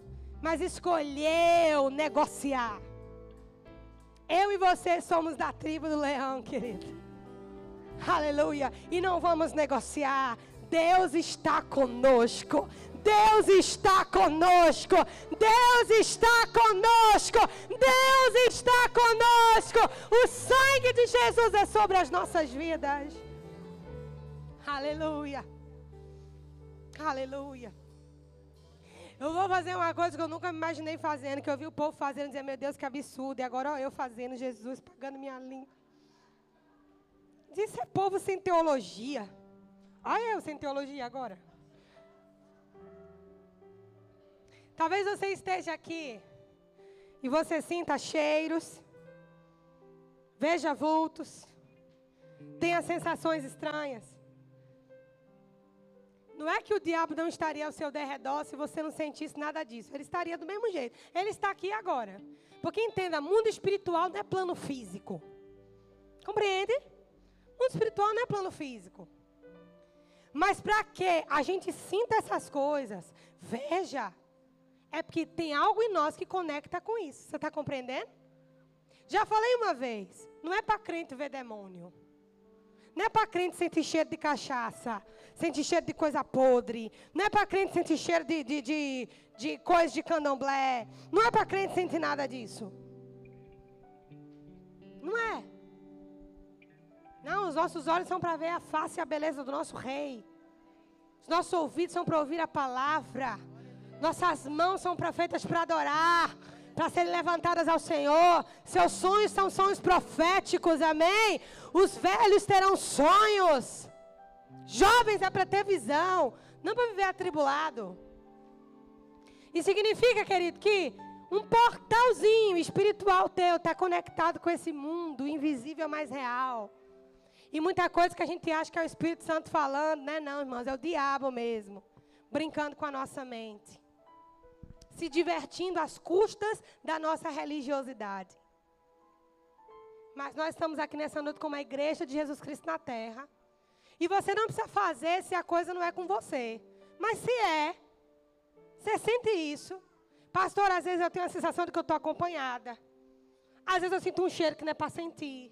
mas escolheu negociar. Eu e você somos da tribo do leão, querido. Aleluia. E não vamos negociar. Deus está conosco. Deus está conosco. Deus está conosco. Deus está conosco. O sangue de Jesus é sobre as nossas vidas. Aleluia. Aleluia. Eu vou fazer uma coisa que eu nunca me imaginei fazendo, que eu vi o povo fazendo, dizer, meu Deus, que absurdo. E agora ó, eu fazendo, Jesus pagando minha língua. Isso é povo sem teologia. Olha eu sem teologia agora. Talvez você esteja aqui e você sinta cheiros, veja vultos, tenha sensações estranhas. Não é que o diabo não estaria ao seu derredor se você não sentisse nada disso. Ele estaria do mesmo jeito. Ele está aqui agora. Porque entenda, mundo espiritual não é plano físico. Compreende? Mundo espiritual não é plano físico. Mas para que a gente sinta essas coisas, veja, é porque tem algo em nós que conecta com isso. Você está compreendendo? Já falei uma vez, não é para crente ver demônio. Não é para crente sentir cheiro de cachaça sentir cheiro de coisa podre. Não é para crente sentir cheiro de, de, de, de coisa de candomblé. Não é para crente sentir nada disso. Não é. Não, os nossos olhos são para ver a face e a beleza do nosso rei. Os nossos ouvidos são para ouvir a palavra. Nossas mãos são feitas para adorar, para serem levantadas ao Senhor. Seus sonhos são sonhos proféticos, amém? Os velhos terão sonhos. Jovens é para ter visão, não para viver atribulado. E significa, querido, que um portalzinho espiritual teu está conectado com esse mundo invisível mais real. E muita coisa que a gente acha que é o Espírito Santo falando, né? Não, irmãos, é o diabo mesmo, brincando com a nossa mente. Se divertindo às custas da nossa religiosidade. Mas nós estamos aqui nessa noite como a igreja de Jesus Cristo na terra. E você não precisa fazer se a coisa não é com você. Mas se é, você sente isso. Pastor, às vezes eu tenho a sensação de que eu estou acompanhada. Às vezes eu sinto um cheiro que não é para sentir.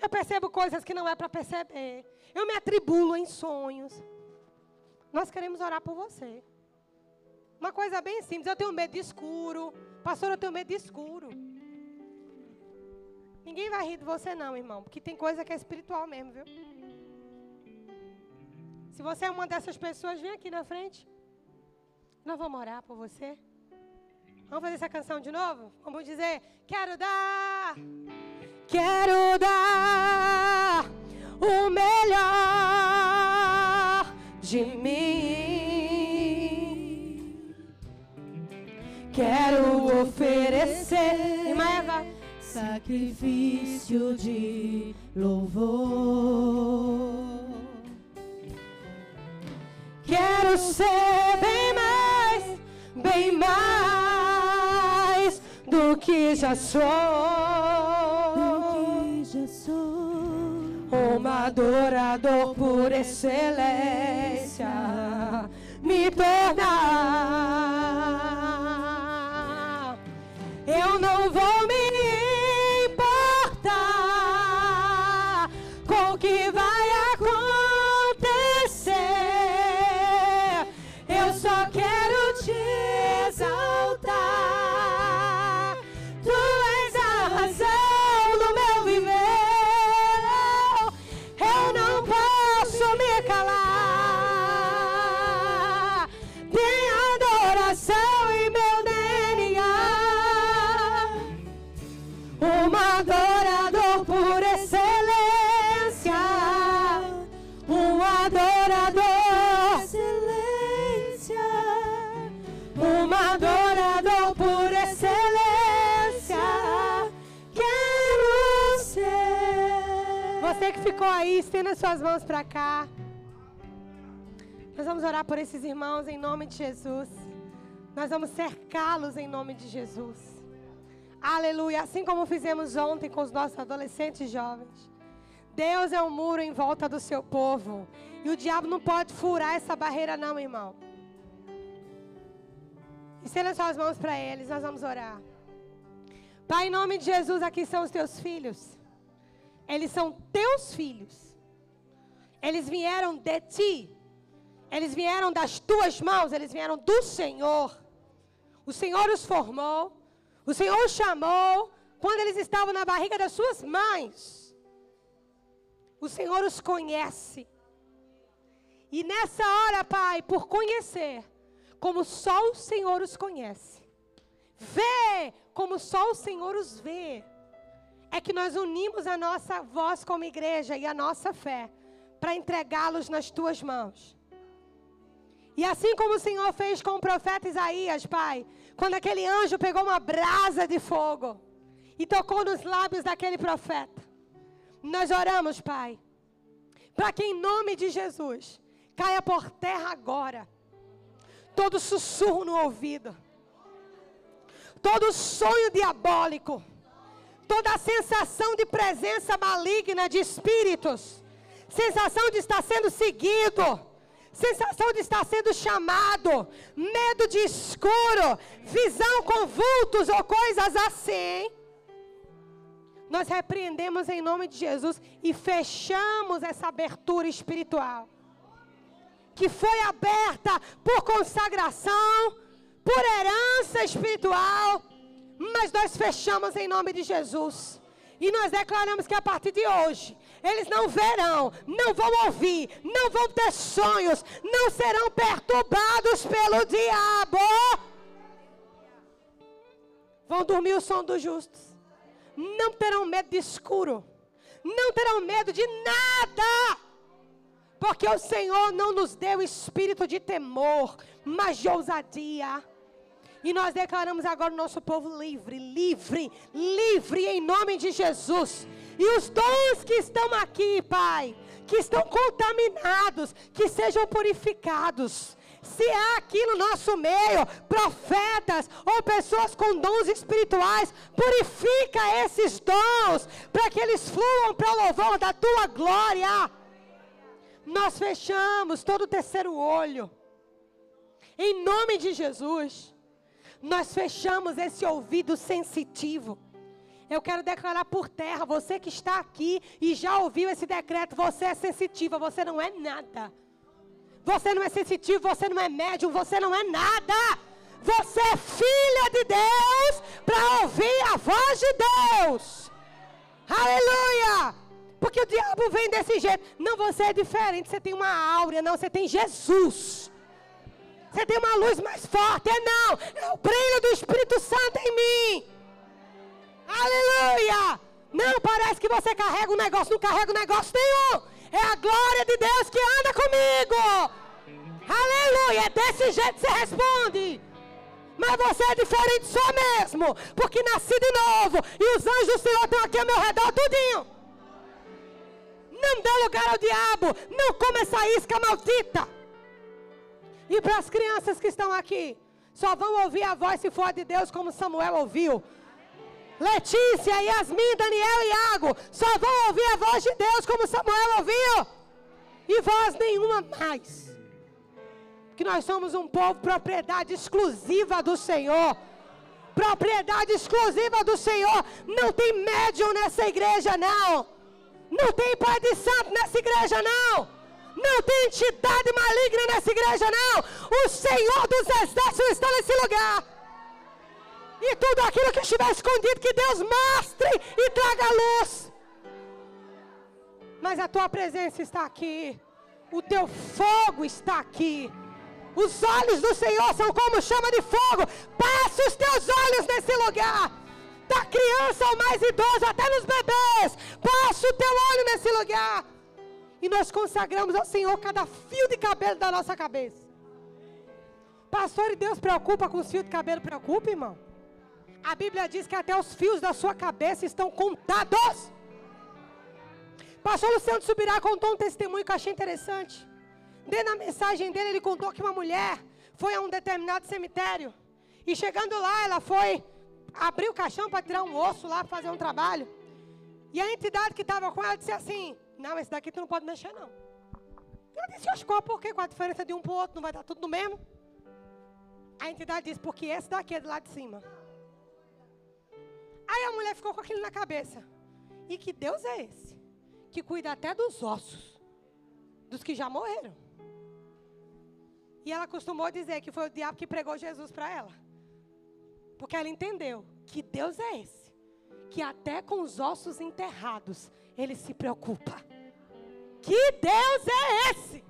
Eu percebo coisas que não é para perceber. Eu me atribulo em sonhos. Nós queremos orar por você. Uma coisa bem simples. Eu tenho medo de escuro. Pastor, eu tenho medo de escuro. Ninguém vai rir de você, não, irmão. Porque tem coisa que é espiritual mesmo, viu? Se você é uma dessas pessoas, vem aqui na frente. Nós vamos orar por você. Vamos fazer essa canção de novo? Vamos dizer: Quero dar, quero dar o melhor de mim. Quero oferecer. Sacrifício de louvor. Quero ser bem mais, bem mais do que já sou. Do que já sou. Um adorador por excelência. Me tornar. Não vou aí, estenda suas mãos para cá. Nós vamos orar por esses irmãos em nome de Jesus. Nós vamos cercá-los em nome de Jesus. Aleluia. Assim como fizemos ontem com os nossos adolescentes jovens. Deus é um muro em volta do seu povo. E o diabo não pode furar essa barreira, não, irmão. Estenda suas mãos para eles. Nós vamos orar. Pai, em nome de Jesus, aqui são os teus filhos. Eles são teus filhos. Eles vieram de ti. Eles vieram das tuas mãos, eles vieram do Senhor. O Senhor os formou. O Senhor os chamou quando eles estavam na barriga das suas mães. O Senhor os conhece. E nessa hora, Pai, por conhecer, como só o Senhor os conhece, vê como só o Senhor os vê, é que nós unimos a nossa voz como igreja e a nossa fé para entregá-los nas tuas mãos. E assim como o Senhor fez com o profeta Isaías, Pai, quando aquele anjo pegou uma brasa de fogo e tocou nos lábios daquele profeta, nós oramos, Pai, para que em nome de Jesus caia por terra agora todo sussurro no ouvido, todo sonho diabólico, toda a sensação de presença maligna de espíritos, sensação de estar sendo seguido, sensação de estar sendo chamado, medo de escuro, visão com vultos ou coisas assim. Nós repreendemos em nome de Jesus e fechamos essa abertura espiritual que foi aberta por consagração, por herança espiritual, mas nós fechamos em nome de Jesus. E nós declaramos que a partir de hoje, eles não verão, não vão ouvir, não vão ter sonhos, não serão perturbados pelo diabo. Vão dormir o som dos justos. Não terão medo de escuro. Não terão medo de nada. Porque o Senhor não nos deu espírito de temor, mas de ousadia. E nós declaramos agora o nosso povo livre, livre, livre em nome de Jesus. E os dons que estão aqui, Pai, que estão contaminados, que sejam purificados. Se há aqui no nosso meio profetas ou pessoas com dons espirituais, purifica esses dons para que eles fluam para o louvor da tua glória. Nós fechamos todo o terceiro olho. Em nome de Jesus, nós fechamos esse ouvido sensitivo. Eu quero declarar por terra, você que está aqui e já ouviu esse decreto, você é sensitiva, você não é nada. Você não é sensitivo, você não é médium, você não é nada. Você é filha de Deus para ouvir a voz de Deus. Aleluia! Porque o diabo vem desse jeito. Não, você é diferente. Você tem uma áurea. Não, você tem Jesus. Você tem uma luz mais forte. É não. É o brilho do Espírito Santo em mim. Aleluia. Não, parece que você carrega um negócio. Não carrega um negócio nenhum. É a glória de Deus que anda comigo. Aleluia. É desse jeito que você responde. Mas você é diferente só mesmo. Porque nasci de novo. E os anjos do Senhor estão aqui ao meu redor tudinho. Não dê lugar ao diabo. Não come essa isca maldita. E para as crianças que estão aqui, só vão ouvir a voz se for de Deus, como Samuel ouviu. Letícia, Yasmin, Daniel e Iago, só vão ouvir a voz de Deus, como Samuel ouviu. E voz nenhuma mais. Que nós somos um povo propriedade exclusiva do Senhor. Propriedade exclusiva do Senhor. Não tem médium nessa igreja, não. Não tem pai de santo nessa igreja, não. Não tem entidade maligna nessa igreja, não. O Senhor dos exércitos está nesse lugar. E tudo aquilo que estiver escondido, que Deus mostre e traga luz. Mas a tua presença está aqui. O teu fogo está aqui. Os olhos do Senhor são como chama de fogo. Passa os teus olhos nesse lugar da criança ao mais idoso, até nos bebês. Passa o teu olho nesse lugar. E nós consagramos ao Senhor cada fio de cabelo da nossa cabeça. Pastor, e Deus preocupa com os fios de cabelo? Preocupa, irmão. A Bíblia diz que até os fios da sua cabeça estão contados. Pastor Luciano Subirá contou um testemunho que eu achei interessante. Dentro da mensagem dele, ele contou que uma mulher foi a um determinado cemitério. E chegando lá, ela foi abriu o caixão para tirar um osso lá, para fazer um trabalho. E a entidade que estava com ela disse assim: Não, esse daqui tu não pode mexer, não. Ela disse: Oscar, por quê? Com a diferença de um para o outro, não vai dar tudo no mesmo? A entidade disse: Porque esse daqui é do lado de cima. Aí ficou com aquilo na cabeça. E que Deus é esse? Que cuida até dos ossos dos que já morreram. E ela costumou dizer que foi o diabo que pregou Jesus para ela. Porque ela entendeu que Deus é esse, que até com os ossos enterrados ele se preocupa. Que Deus é esse?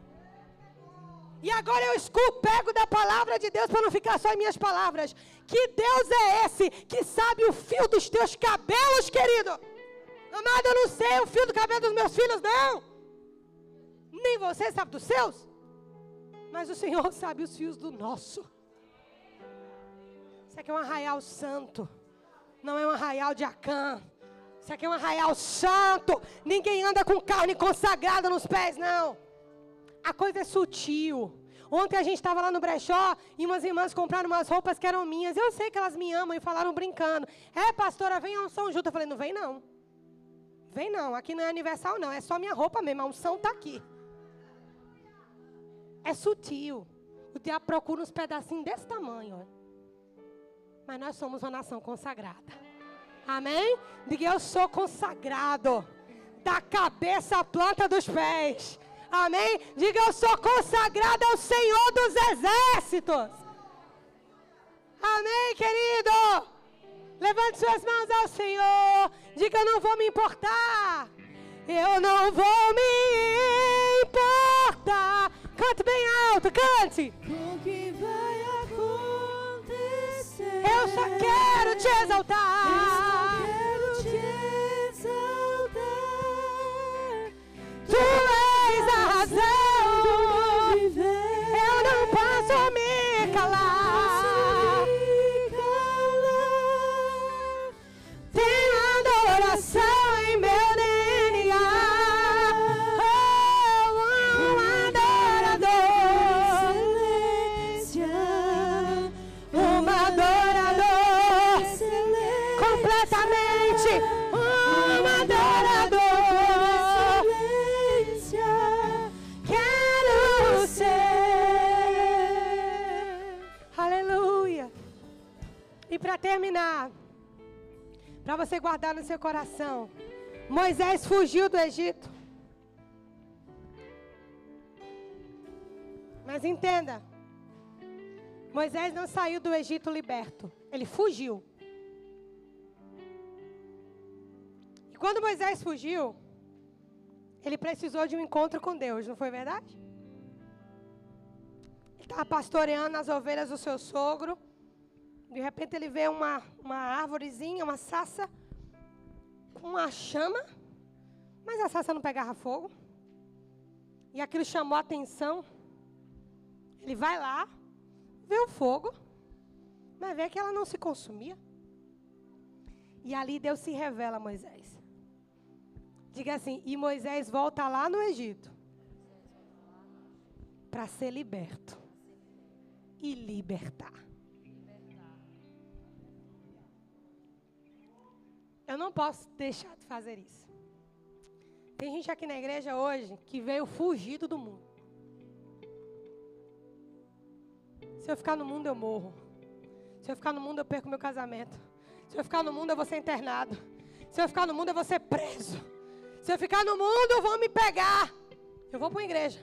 E agora eu escuto, pego da palavra de Deus para não ficar só em minhas palavras. Que Deus é esse que sabe o fio dos teus cabelos, querido? Amado, eu não sei o fio do cabelo dos meus filhos, não. Nem você sabe dos seus. Mas o Senhor sabe os fios do nosso. Isso aqui é um arraial santo. Não é um arraial de Acã. Isso aqui é um arraial santo. Ninguém anda com carne consagrada nos pés, não. A coisa é sutil. Ontem a gente estava lá no brechó e umas irmãs compraram umas roupas que eram minhas. Eu sei que elas me amam e falaram brincando. É, pastora, vem a unção junto. Eu falei, não vem não. Vem não, aqui não é aniversário não, é só minha roupa mesmo, a unção está aqui. É sutil. O diabo procura uns pedacinhos desse tamanho. Ó. Mas nós somos uma nação consagrada. Amém? Diga, eu sou consagrado. Da cabeça à planta dos pés. Amém? Diga, eu sou consagrado ao Senhor dos exércitos. Amém, querido? Levante suas mãos ao Senhor. Diga, eu não vou me importar. Eu não vou me importar. Cante bem alto, cante. O que vai? Eu só quero te exaltar. Eu só quero te exaltar. Tu és a razão. Guardar no seu coração, Moisés fugiu do Egito. Mas entenda, Moisés não saiu do Egito liberto, ele fugiu. E quando Moisés fugiu, ele precisou de um encontro com Deus, não foi verdade? Ele estava pastoreando as ovelhas do seu sogro. De repente ele vê uma, uma árvorezinha, uma sassa, uma chama, mas a sassa não pegava fogo. E aquilo chamou a atenção. Ele vai lá, vê o fogo, mas vê que ela não se consumia. E ali Deus se revela a Moisés. Diga assim: e Moisés volta lá no Egito para ser liberto e libertar. Eu não posso deixar de fazer isso. Tem gente aqui na igreja hoje que veio fugido do mundo. Se eu ficar no mundo, eu morro. Se eu ficar no mundo, eu perco meu casamento. Se eu ficar no mundo, eu vou ser internado. Se eu ficar no mundo, eu vou ser preso. Se eu ficar no mundo, vão me pegar. Eu vou para a igreja.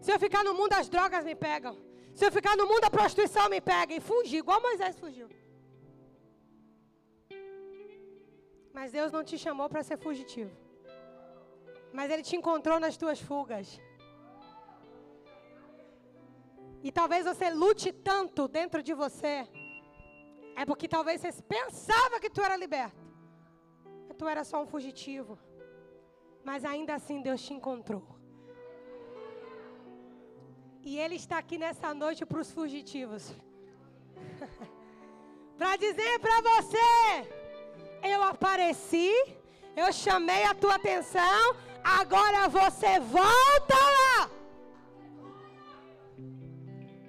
Se eu ficar no mundo, as drogas me pegam. Se eu ficar no mundo, a prostituição me pega. E fugir, igual Moisés fugiu. Mas Deus não te chamou para ser fugitivo. Mas Ele te encontrou nas tuas fugas. E talvez você lute tanto dentro de você. É porque talvez você pensava que tu era liberto. Mas tu era só um fugitivo. Mas ainda assim Deus te encontrou. E Ele está aqui nessa noite para os fugitivos. para dizer para você: eu apareci, eu chamei a tua atenção, agora você volta lá.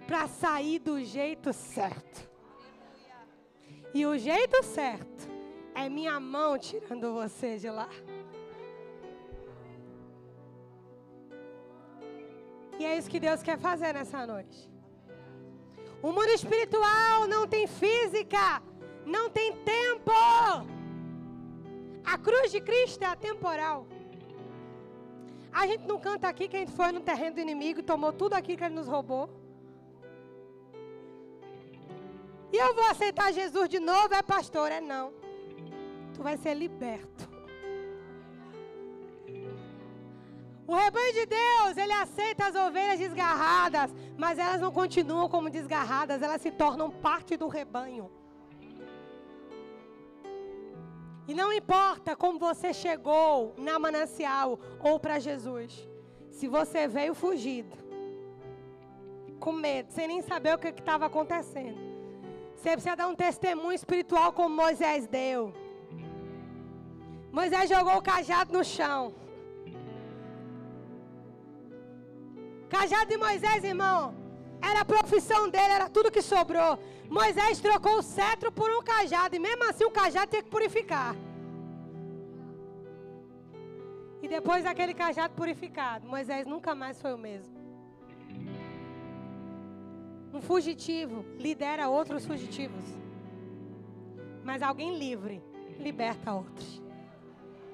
Para sair do jeito certo. E o jeito certo é minha mão tirando você de lá. E é isso que Deus quer fazer nessa noite. O mundo espiritual não tem física, não tem tempo. A cruz de Cristo é atemporal. A gente não canta aqui que a gente foi no terreno do inimigo tomou tudo aquilo que ele nos roubou. E eu vou aceitar Jesus de novo, é pastor? É não. Tu vai ser liberto. O rebanho de Deus, ele aceita as ovelhas desgarradas, mas elas não continuam como desgarradas, elas se tornam parte do rebanho. E não importa como você chegou na manancial ou para Jesus, se você veio fugido, com medo, sem nem saber o que estava acontecendo, você precisa dar um testemunho espiritual como Moisés deu. Moisés jogou o cajado no chão. Cajado de Moisés, irmão, era a profissão dele, era tudo que sobrou. Moisés trocou o cetro por um cajado, e mesmo assim o cajado tinha que purificar. E depois daquele cajado purificado, Moisés nunca mais foi o mesmo. Um fugitivo lidera outros fugitivos. Mas alguém livre liberta outros.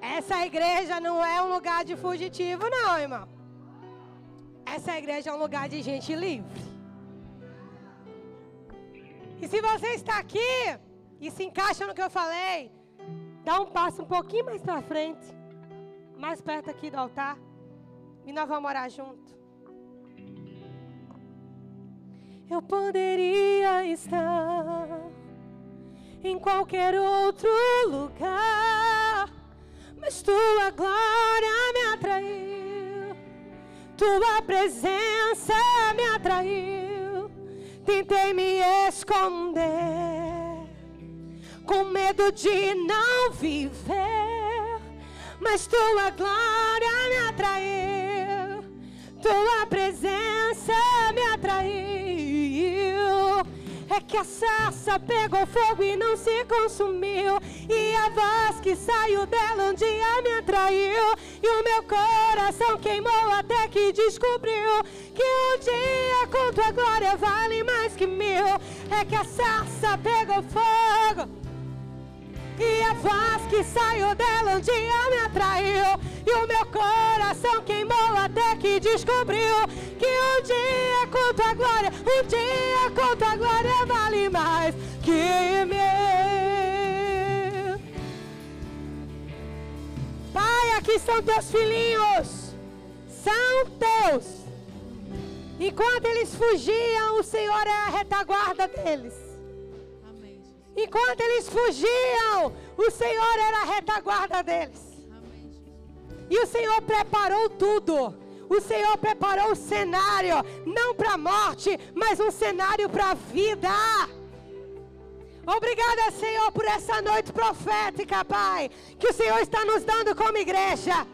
Essa igreja não é um lugar de fugitivo, não, irmão. Essa igreja é um lugar de gente livre. E se você está aqui e se encaixa no que eu falei, dá um passo um pouquinho mais para frente, mais perto aqui do altar, e nós vamos orar junto. Eu poderia estar em qualquer outro lugar, mas tua glória me atraiu, tua presença me atraiu. Tentei me esconder, com medo de não viver, mas tua glória me atraiu, tua presença me atraiu. É que a sarça pegou fogo e não se consumiu. E a voz que saiu dela um dia me atraiu. E o meu coração queimou até que descobriu que um dia com tua glória vale mais que mil. É que a sarça pegou fogo. E a voz que saiu dela um dia me atraiu. E o meu coração queimou até que descobriu que um dia com tua glória, um dia com tua glória vale mais que mil. Pai, aqui são teus filhinhos. São teus. Enquanto eles fugiam, o Senhor é a retaguarda deles. Enquanto eles fugiam, o Senhor era a retaguarda deles. E o Senhor preparou tudo. O Senhor preparou o cenário, não para a morte, mas um cenário para a vida. Obrigada, Senhor, por essa noite profética, Pai, que o Senhor está nos dando como igreja.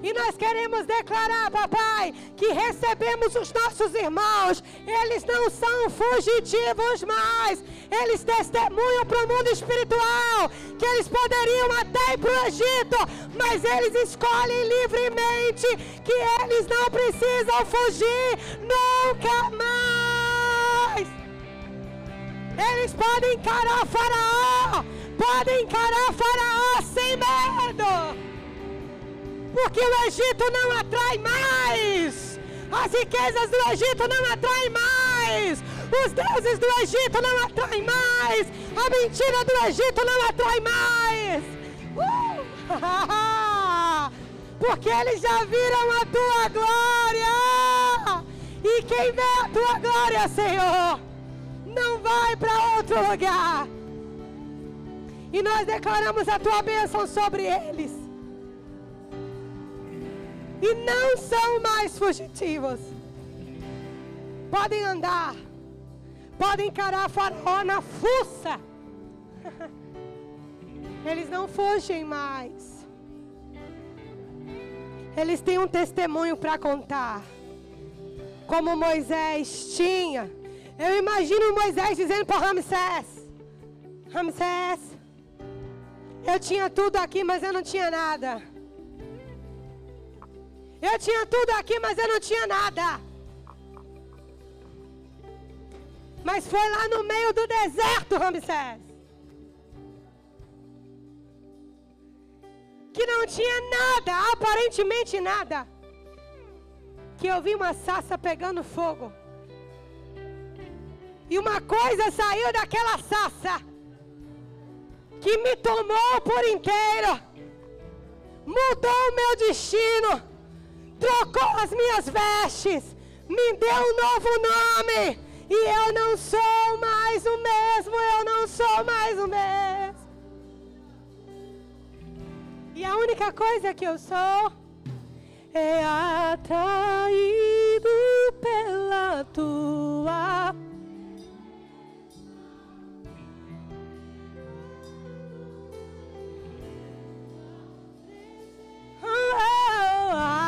E nós queremos declarar, papai, que recebemos os nossos irmãos. Eles não são fugitivos mais. Eles testemunham para o mundo espiritual que eles poderiam até ir para o Egito, mas eles escolhem livremente que eles não precisam fugir nunca mais. Eles podem encarar Faraó, podem encarar Faraó sem medo. Porque o Egito não atrai mais. As riquezas do Egito não atraem mais. Os deuses do Egito não atraem mais. A mentira do Egito não atrai mais. Uh! Porque eles já viram a tua glória. E quem vê a tua glória, Senhor, não vai para outro lugar. E nós declaramos a tua bênção sobre eles e não são mais fugitivos. Podem andar, podem encarar Faraó na fuça. Eles não fugem mais. Eles têm um testemunho para contar. Como Moisés tinha. Eu imagino Moisés dizendo para Ramsés: Ramsés, eu tinha tudo aqui, mas eu não tinha nada. Eu tinha tudo aqui, mas eu não tinha nada. Mas foi lá no meio do deserto, Ramsés. tinha nada, aparentemente nada. Que eu vi uma sassa pegando fogo. E uma coisa saiu daquela sassa que me tomou por inteiro, mudou o meu destino, trocou as minhas vestes, me deu um novo nome, e eu não sou mais o mesmo, eu não sou mais o mesmo. E a única coisa que eu sou é atraído pela tua Oh, atraído. Tua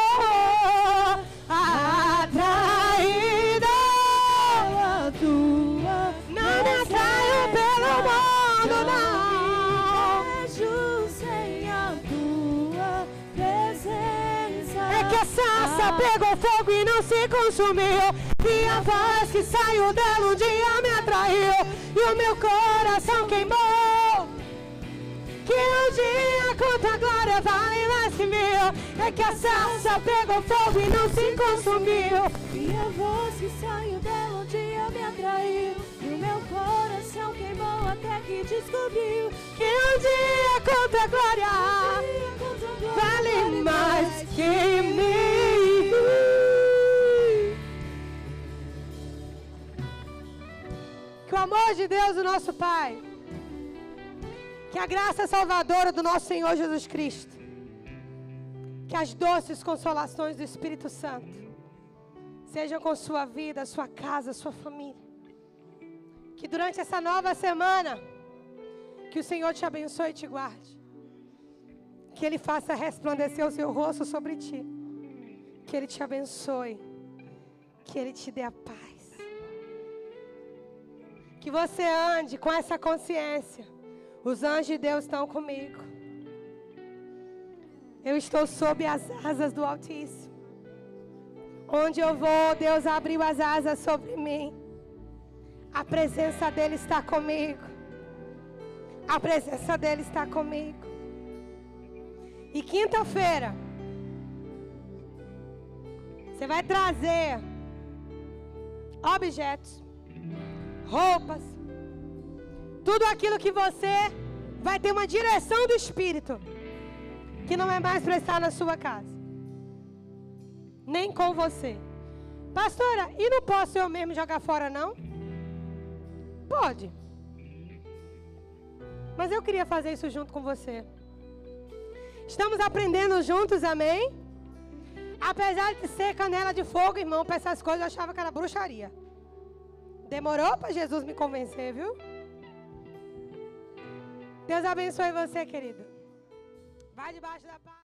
a sassa pegou fogo e não se consumiu. E a voz que saiu dela um dia me atraiu. E o meu coração queimou. Que um dia contra a glória vale mais que mil. É que a sassa pegou fogo e não se consumiu. E a voz que saiu dela um dia me atraiu. E o meu coração queimou até que descobriu. Que um dia contra a glória E contra a glória vale mais que mil. Amor de Deus, o nosso Pai, que a graça salvadora do nosso Senhor Jesus Cristo, que as doces consolações do Espírito Santo sejam com sua vida, sua casa, sua família. Que durante essa nova semana, que o Senhor te abençoe e te guarde. Que Ele faça resplandecer o seu rosto sobre ti. Que Ele te abençoe. Que Ele te dê a paz. Que você ande com essa consciência. Os anjos de Deus estão comigo. Eu estou sob as asas do Altíssimo. Onde eu vou, Deus abriu as asas sobre mim. A presença dEle está comigo. A presença dEle está comigo. E quinta-feira, você vai trazer objetos, roupas, tudo aquilo que você vai ter uma direção do Espírito, que não é mais para estar na sua casa, nem com você. Pastora, e não posso eu mesmo jogar fora, não? Pode. Mas eu queria fazer isso junto com você. Estamos aprendendo juntos, amém? Apesar de ser canela de fogo, irmão, para essas coisas eu achava que era bruxaria. Demorou para Jesus me convencer, viu? Deus abençoe você, querido. Vai debaixo da paz.